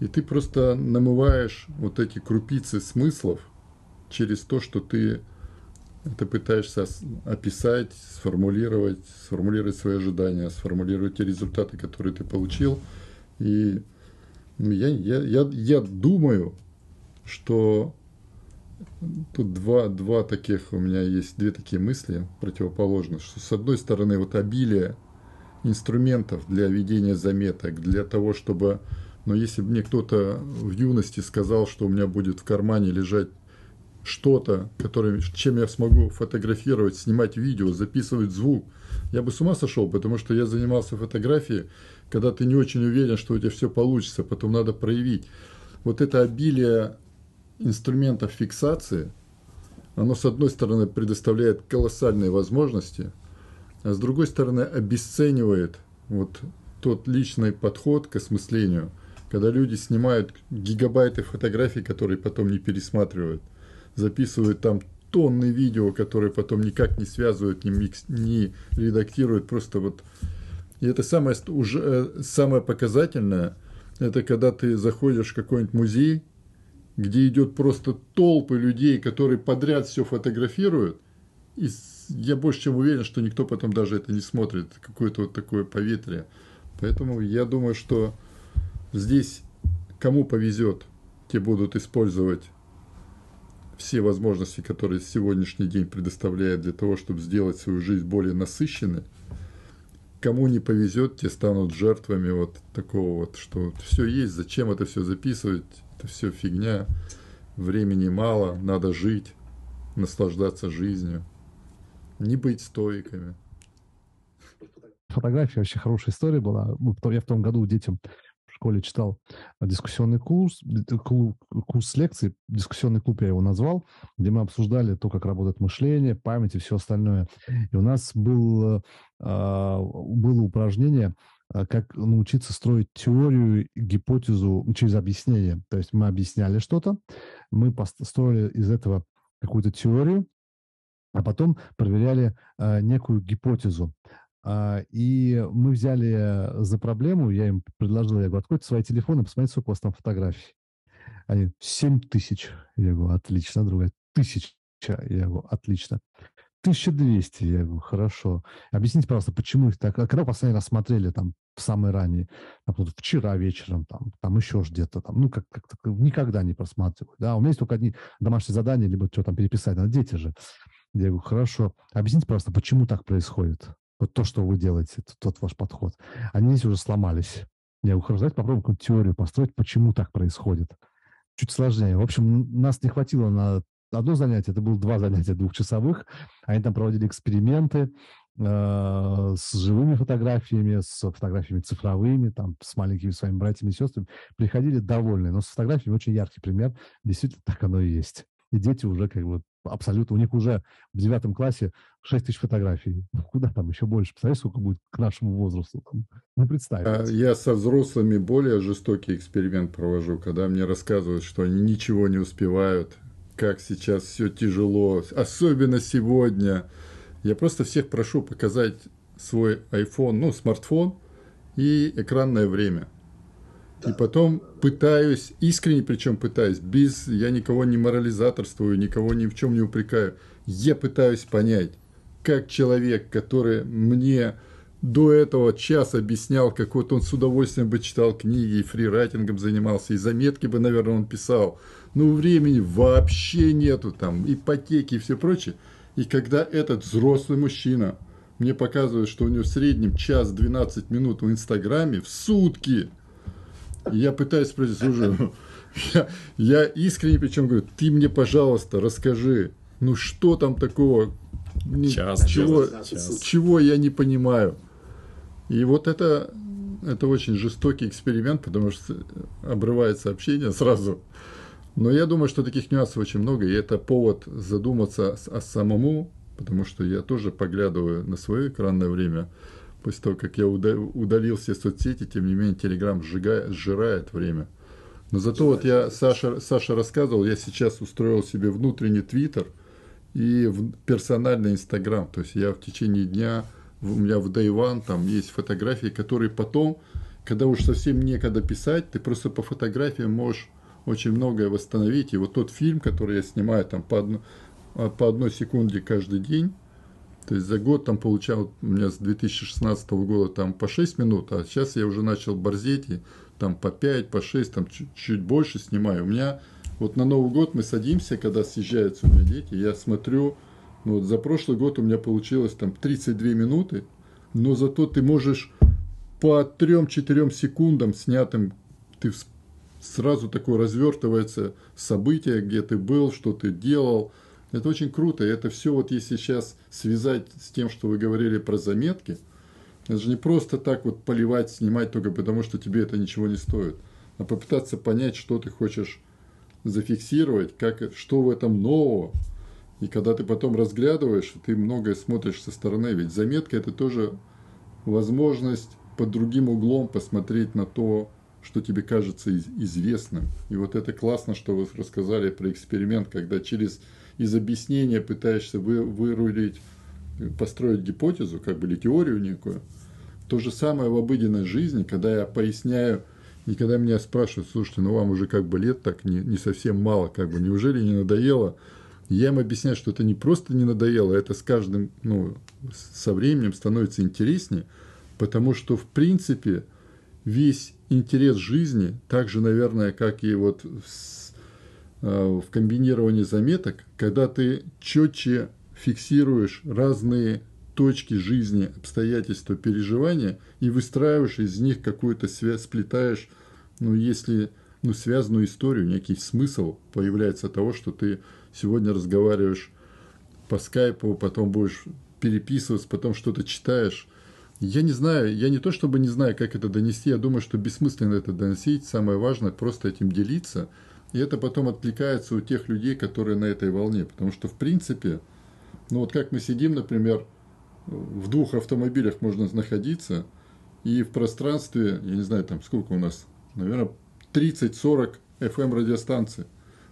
и ты просто намываешь вот эти крупицы смыслов через то, что ты ты пытаешься описать, сформулировать, сформулировать свои ожидания, сформулировать те результаты, которые ты получил. И я, я, я, я думаю, что тут два, два таких, у меня есть две такие мысли противоположные, что с одной стороны вот обилие инструментов для ведения заметок, для того, чтобы, но если бы мне кто-то в юности сказал, что у меня будет в кармане лежать что-то, которое, чем я смогу фотографировать, снимать видео, записывать звук, я бы с ума сошел, потому что я занимался фотографией, когда ты не очень уверен, что у тебя все получится, потом надо проявить. Вот это обилие инструментов фиксации, оно с одной стороны предоставляет колоссальные возможности, а с другой стороны обесценивает вот тот личный подход к осмыслению, когда люди снимают гигабайты фотографий, которые потом не пересматривают – записывают там тонны видео, которые потом никак не связывают, не, микс, не редактируют, просто вот. И это самое, уже, э, самое показательное, это когда ты заходишь в какой-нибудь музей, где идет просто толпы людей, которые подряд все фотографируют, и я больше чем уверен, что никто потом даже это не смотрит, какое-то вот такое поветрие. Поэтому я думаю, что здесь кому повезет, те будут использовать все возможности, которые сегодняшний день предоставляет для того, чтобы сделать свою жизнь более насыщенной, кому не повезет, те станут жертвами вот такого вот, что все есть, зачем это все записывать, это все фигня, времени мало, надо жить, наслаждаться жизнью. Не быть стоиками. Фотография вообще хорошая история была. Я в том году детям школе читал дискуссионный курс, курс лекций, дискуссионный клуб я его назвал, где мы обсуждали то, как работает мышление, память и все остальное. И у нас был, а, было упражнение, а, как научиться строить теорию, гипотезу через объяснение. То есть мы объясняли что-то, мы строили из этого какую-то теорию, а потом проверяли э, некую гипотезу. А, и мы взяли за проблему, я им предложил, я говорю, откройте свои телефоны, посмотрите, сколько у вас там фотографий. Они, 7 тысяч. Я говорю, отлично, другая, тысяча. Я говорю, отлично. 1200, я говорю, хорошо. Объясните, пожалуйста, почему их так... А когда последний раз смотрели там в самый ранний? Там, вчера вечером, там, там еще где-то там. Ну, как, как никогда не просматриваю. Да? У меня есть только одни домашние задания, либо что там переписать. Надо дети же. Я говорю, хорошо. Объясните, пожалуйста, почему так происходит? Вот то, что вы делаете, тот ваш подход. Они здесь уже сломались. Я хорошо, давайте попробуем какую-то теорию построить, почему так происходит. Чуть сложнее. В общем, нас не хватило на одно занятие, это было два занятия двухчасовых. Они там проводили эксперименты э, с живыми фотографиями, с фотографиями цифровыми, там, с маленькими своими братьями и сестрами. Приходили довольные, но с фотографиями очень яркий пример. Действительно, так оно и есть. И дети уже как бы абсолютно, у них уже в девятом классе 6 тысяч фотографий. Ну, куда там еще больше? Представляешь, сколько будет к нашему возрасту? Там, ну, представь. А я со взрослыми более жестокий эксперимент провожу, когда мне рассказывают, что они ничего не успевают, как сейчас все тяжело, особенно сегодня. Я просто всех прошу показать свой iPhone, ну, смартфон и экранное время – и потом пытаюсь, искренне причем пытаюсь, без, я никого не морализаторствую, никого ни в чем не упрекаю. Я пытаюсь понять, как человек, который мне до этого час объяснял, как вот он с удовольствием бы читал книги и фрирайтингом занимался, и заметки бы, наверное, он писал. Но времени вообще нету, там, ипотеки и все прочее. И когда этот взрослый мужчина мне показывает, что у него в среднем час 12 минут в Инстаграме в сутки – я пытаюсь спросить, слушай, я, я искренне причем говорю, ты мне, пожалуйста, расскажи, ну что там такого, час, чего, час. чего я не понимаю. И вот это, это очень жестокий эксперимент, потому что обрывается общение сразу. Но я думаю, что таких нюансов очень много, и это повод задуматься о самому, потому что я тоже поглядываю на свое экранное время – после того, как я удалил все соцсети, тем не менее, Телеграм сжигает, сжирает время. Но зато вот я, Саша, Саша рассказывал, я сейчас устроил себе внутренний Твиттер и персональный Инстаграм. То есть я в течение дня, у меня в One там есть фотографии, которые потом, когда уж совсем некогда писать, ты просто по фотографиям можешь очень многое восстановить. И вот тот фильм, который я снимаю там по, одно, по одной секунде каждый день, то есть за год там получал, у меня с 2016 года там по 6 минут, а сейчас я уже начал борзеть и там по 5, по 6, там чуть, чуть больше снимаю. У меня вот на Новый год мы садимся, когда съезжаются у меня дети, я смотрю, ну вот за прошлый год у меня получилось там 32 минуты, но зато ты можешь по 3-4 секундам снятым, ты сразу такое развертывается событие, где ты был, что ты делал – это очень круто. И это все вот если сейчас связать с тем, что вы говорили про заметки, это же не просто так вот поливать, снимать только потому, что тебе это ничего не стоит, а попытаться понять, что ты хочешь зафиксировать, как, что в этом нового. И когда ты потом разглядываешь, ты многое смотришь со стороны. Ведь заметка – это тоже возможность под другим углом посмотреть на то, что тебе кажется известным. И вот это классно, что вы рассказали про эксперимент, когда через из объяснения пытаешься вы, вырулить, построить гипотезу, как бы, или теорию некую. То же самое в обыденной жизни, когда я поясняю, и когда меня спрашивают, слушайте, ну вам уже как бы лет так не, не совсем мало, как бы, неужели не надоело? Я им объясняю, что это не просто не надоело, это с каждым, ну, со временем становится интереснее, потому что, в принципе, весь интерес жизни, так же, наверное, как и вот в комбинировании заметок, когда ты четче фиксируешь разные точки жизни, обстоятельства, переживания и выстраиваешь из них какую-то связь, сплетаешь, ну, если ну, связанную историю, некий смысл появляется того, что ты сегодня разговариваешь по скайпу, потом будешь переписываться, потом что-то читаешь. Я не знаю, я не то чтобы не знаю, как это донести, я думаю, что бессмысленно это доносить, самое важное просто этим делиться, и это потом откликается у тех людей, которые на этой волне, потому что в принципе, ну вот как мы сидим, например, в двух автомобилях можно находиться, и в пространстве, я не знаю, там сколько у нас, наверное, 30-40 FM радиостанций.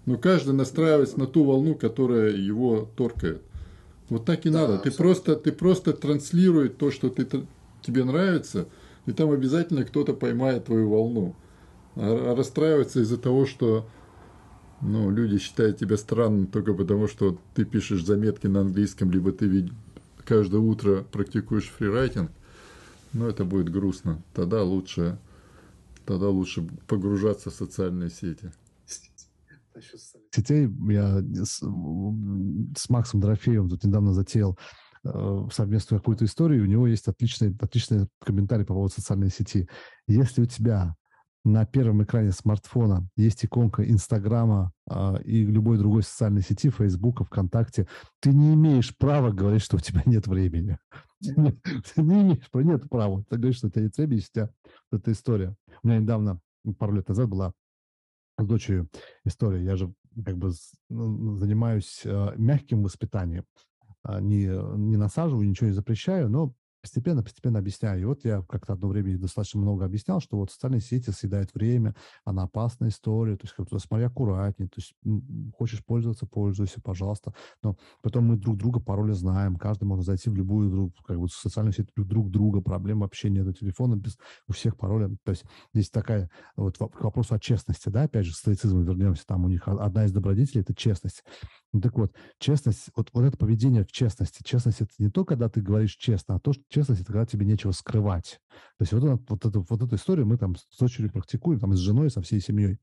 Но каждый настраивается на ту волну, которая его торкает. Вот так и да, надо. Ты просто, ты просто транслируй то, что ты, тебе нравится, и там обязательно кто-то поймает твою волну. А, а расстраиваться из-за того, что ну, люди считают тебя странным только потому, что ты пишешь заметки на английском, либо ты каждое утро практикуешь фрирайтинг, ну, это будет грустно. Тогда лучше, тогда лучше погружаться в социальные сети сетей. Я с, с Максом Дорофеевым тут недавно затеял э, совместную какую-то историю. У него есть отличный, отличный комментарий по поводу социальной сети. Если у тебя на первом экране смартфона есть иконка Инстаграма э, и любой другой социальной сети, Фейсбука, ВКонтакте, ты не имеешь права говорить, что у тебя нет времени. Ты не имеешь права, нет права. Ты говоришь, что у тебя нет времени, у тебя эта история. У меня недавно, пару лет назад была с дочерью история. Я же как бы ну, занимаюсь э, мягким воспитанием. А, не, не насаживаю, ничего не запрещаю, но постепенно, постепенно объясняю. И вот я как-то одно время достаточно много объяснял, что вот социальные сети съедают время, она опасная история, то есть как-то смотри аккуратнее, то есть хочешь пользоваться, пользуйся, пожалуйста. Но потом мы друг друга пароли знаем, каждый может зайти в любую друг, как бы социальную сеть друг друга, проблем вообще нет, телефона без у всех паролей. То есть здесь такая вот к вопросу о честности, да, опять же, к стоицизму вернемся, там у них одна из добродетелей – это честность. Ну так вот, честность, вот, вот это поведение в честности. Честность – это не то, когда ты говоришь честно, а то, что это когда тебе нечего скрывать. То есть вот, вот, эту, вот эту историю мы там с дочерью практикуем, там, с женой, со всей семьей.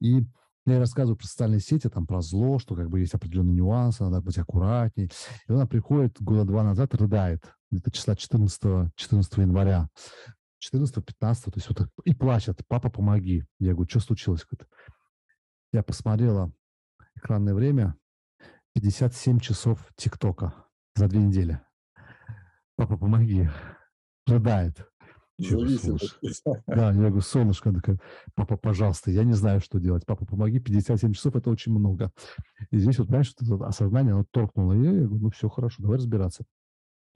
И я рассказываю про социальные сети, там, про зло, что как бы есть определенные нюансы, надо быть аккуратней. И она приходит года два назад, рыдает, где-то числа 14, 14 января. 14-15, то есть вот и плачет, папа, помоги. Я говорю, что случилось? Я посмотрела экранное время, 57 часов ТикТока за две недели. Папа, помоги. Рыдает. Да, я говорю, солнышко, такая, папа, пожалуйста, я не знаю, что делать. Папа, помоги, 57 часов – это очень много. И здесь вот, понимаешь, это осознание, оно торкнуло. И я говорю, ну все, хорошо, давай разбираться.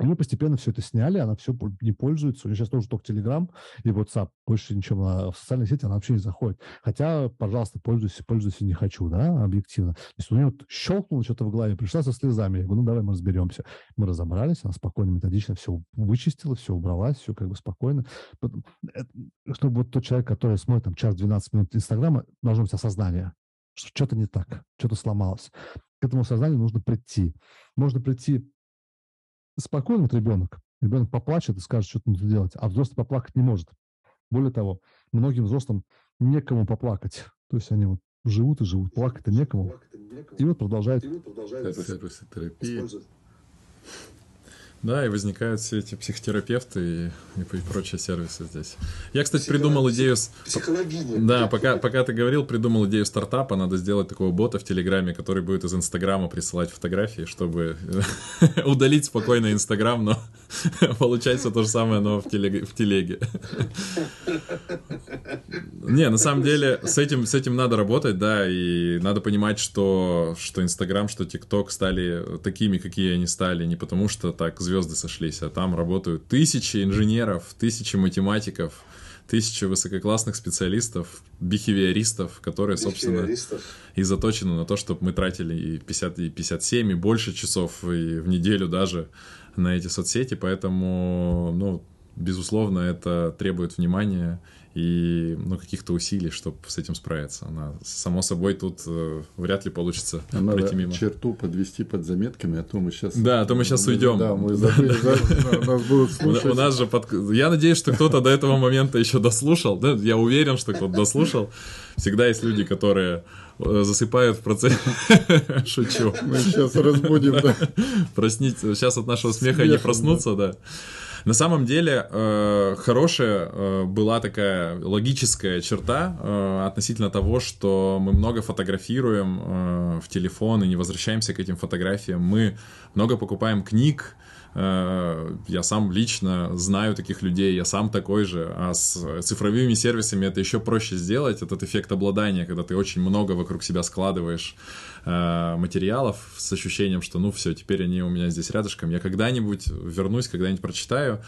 Они постепенно все это сняли, она все не пользуется. У нее сейчас тоже только Telegram и WhatsApp. Больше ничего на, в социальной сети она вообще не заходит. Хотя, пожалуйста, пользуйся, пользуйся не хочу, да, объективно. То есть у нее вот щелкнуло что-то в голове, пришла со слезами. Я говорю, ну давай мы разберемся. Мы разобрались, она спокойно, методично все вычистила, все убралась, все как бы спокойно. Чтобы вот тот человек, который смотрит там час 12 минут Инстаграма, должно быть осознание, что что-то не так, что-то сломалось. К этому сознанию нужно прийти. Можно прийти спокойный вот ребенок, ребенок поплачет и скажет, что нужно делать, а взрослый поплакать не может. Более того, многим взрослым некому поплакать. То есть они вот живут и живут, плакать-то некому. И вот продолжают. Это терапия. Да, и возникают все эти психотерапевты и, и, и прочие сервисы здесь. Я, кстати, придумал идею... Психологиня. Да, пока, пока ты говорил, придумал идею стартапа. Надо сделать такого бота в Телеграме, который будет из Инстаграма присылать фотографии, чтобы удалить спокойно Инстаграм, но получается то же самое, но в телеге. В телеге. Не, на самом деле, с этим, с этим надо работать, да, и надо понимать, что, что Инстаграм, что ТикТок стали такими, какие они стали, не потому что так звезды сошлись, а там работают тысячи инженеров, тысячи математиков, тысячи высококлассных специалистов, бихевиористов, которые, собственно, и заточены на то, чтобы мы тратили и 50, и 57, и больше часов и в неделю даже на эти соцсети, поэтому, ну, безусловно, это требует внимания и ну, каких-то усилий, чтобы с этим справиться. Она, само собой, тут э, вряд ли получится Надо пройти мимо. черту подвести под заметками, а то мы сейчас... Да, а то мы сейчас уйдем. Да, мы забыли, нас будут слушать. У нас же под... Я надеюсь, что кто-то до этого момента еще дослушал. Да? Я уверен, что кто-то дослушал. Всегда есть люди, которые э, засыпают в процессе. Шучу. Мы сейчас разбудим, да. Проснитесь. Сейчас от нашего смеха не проснуться, да. На самом деле, э, хорошая э, была такая логическая черта э, относительно того, что мы много фотографируем э, в телефон и не возвращаемся к этим фотографиям. Мы много покупаем книг, Э, я сам лично знаю таких людей, я сам такой же. А с цифровыми сервисами это еще проще сделать, этот эффект обладания, когда ты очень много вокруг себя складываешь э, материалов с ощущением, что ну все, теперь они у меня здесь рядышком, я когда-нибудь вернусь, когда-нибудь прочитаю.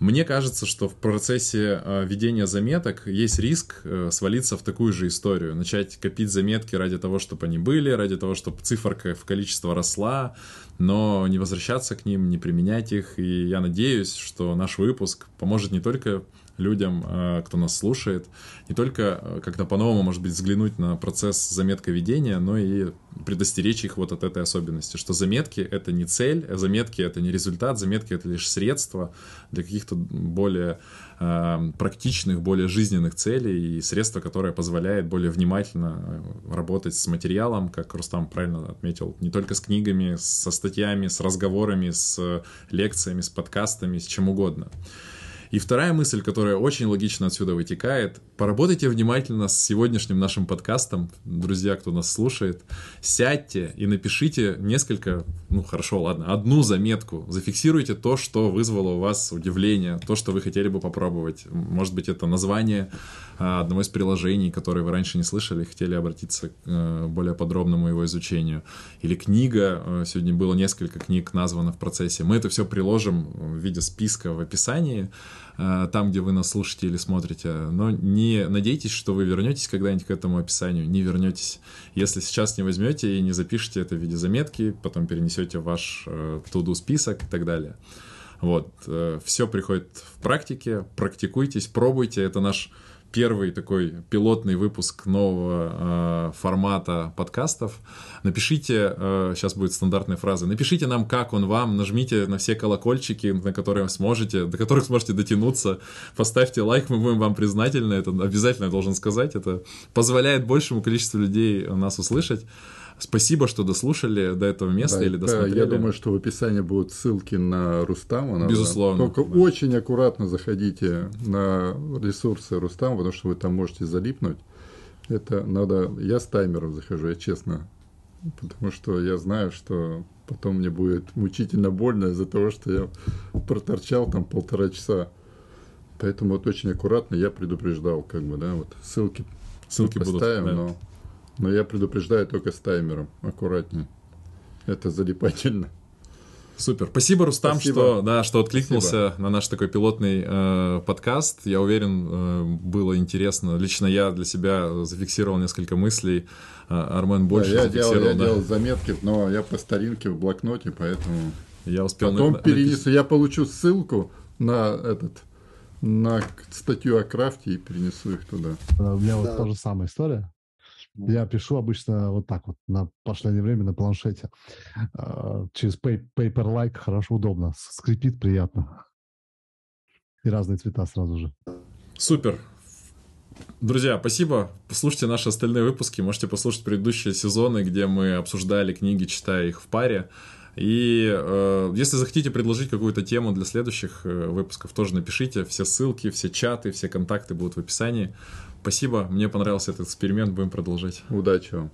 Мне кажется, что в процессе э, ведения заметок есть риск э, свалиться в такую же историю, начать копить заметки ради того, чтобы они были, ради того, чтобы циферка в количество росла, но не возвращаться к ним, не применять их. И я надеюсь, что наш выпуск поможет не только людям, кто нас слушает, не только как-то по-новому, может быть, взглянуть на процесс заметка ведения, но и предостеречь их вот от этой особенности, что заметки — это не цель, заметки — это не результат, заметки — это лишь средство для каких-то более э, практичных, более жизненных целей и средство, которое позволяет более внимательно работать с материалом, как Рустам правильно отметил, не только с книгами, со статьями, с разговорами, с лекциями, с подкастами, с чем угодно. И вторая мысль, которая очень логично отсюда вытекает, поработайте внимательно с сегодняшним нашим подкастом, друзья, кто нас слушает, сядьте и напишите несколько, ну хорошо, ладно, одну заметку, зафиксируйте то, что вызвало у вас удивление, то, что вы хотели бы попробовать. Может быть, это название а, одного из приложений, которые вы раньше не слышали, хотели обратиться к э, более подробному его изучению. Или книга, э, сегодня было несколько книг названо в процессе. Мы это все приложим в виде списка в описании. Э, там, где вы нас слушаете или смотрите. Но не надейтесь, что вы вернетесь когда-нибудь к этому описанию. Не вернетесь. Если сейчас не возьмете и не запишете это в виде заметки, потом перенесете ваш э, to список и так далее. Вот. Э, все приходит в практике. Практикуйтесь, пробуйте. Это наш первый такой пилотный выпуск нового э, формата подкастов. Напишите, э, сейчас будет стандартная фраза, напишите нам, как он вам, нажмите на все колокольчики, на которые сможете, до которых сможете дотянуться, поставьте лайк, мы будем вам признательны, это обязательно я должен сказать, это позволяет большему количеству людей нас услышать. Спасибо, что дослушали до этого места да, или досмотрели. Я думаю, что в описании будут ссылки на Рустама. Безусловно. Только да. очень аккуратно заходите на ресурсы Рустама, потому что вы там можете залипнуть. Это надо... Я с таймером захожу, я честно. Потому что я знаю, что потом мне будет мучительно больно из-за того, что я проторчал там полтора часа. Поэтому вот очень аккуратно я предупреждал, как бы, да, вот ссылки, ссылки поставим, будут, да. но но я предупреждаю только с таймером. Аккуратнее. Это залипательно. Супер. Спасибо, Рустам, Спасибо. что, да, что откликнулся Спасибо. на наш такой пилотный э, подкаст. Я уверен, э, было интересно. Лично я для себя зафиксировал несколько мыслей. Э, Армен больше да, я зафиксировал. Делал, я да. делал заметки, но я по старинке в блокноте, поэтому... Я успел Потом на... перенесу. Я получу ссылку на этот на статью о крафте и перенесу их туда. У меня да. вот та же самая история. Я пишу обычно вот так вот на последнее время на планшете. А, через Paper-like хорошо, удобно. Скрипит приятно. И разные цвета сразу же. Супер. Друзья, спасибо. Послушайте наши остальные выпуски. Можете послушать предыдущие сезоны, где мы обсуждали книги, читая их в паре. И э, если захотите предложить какую-то тему для следующих э, выпусков, тоже напишите. Все ссылки, все чаты, все контакты будут в описании. Спасибо, мне понравился этот эксперимент, будем продолжать. Удачи вам.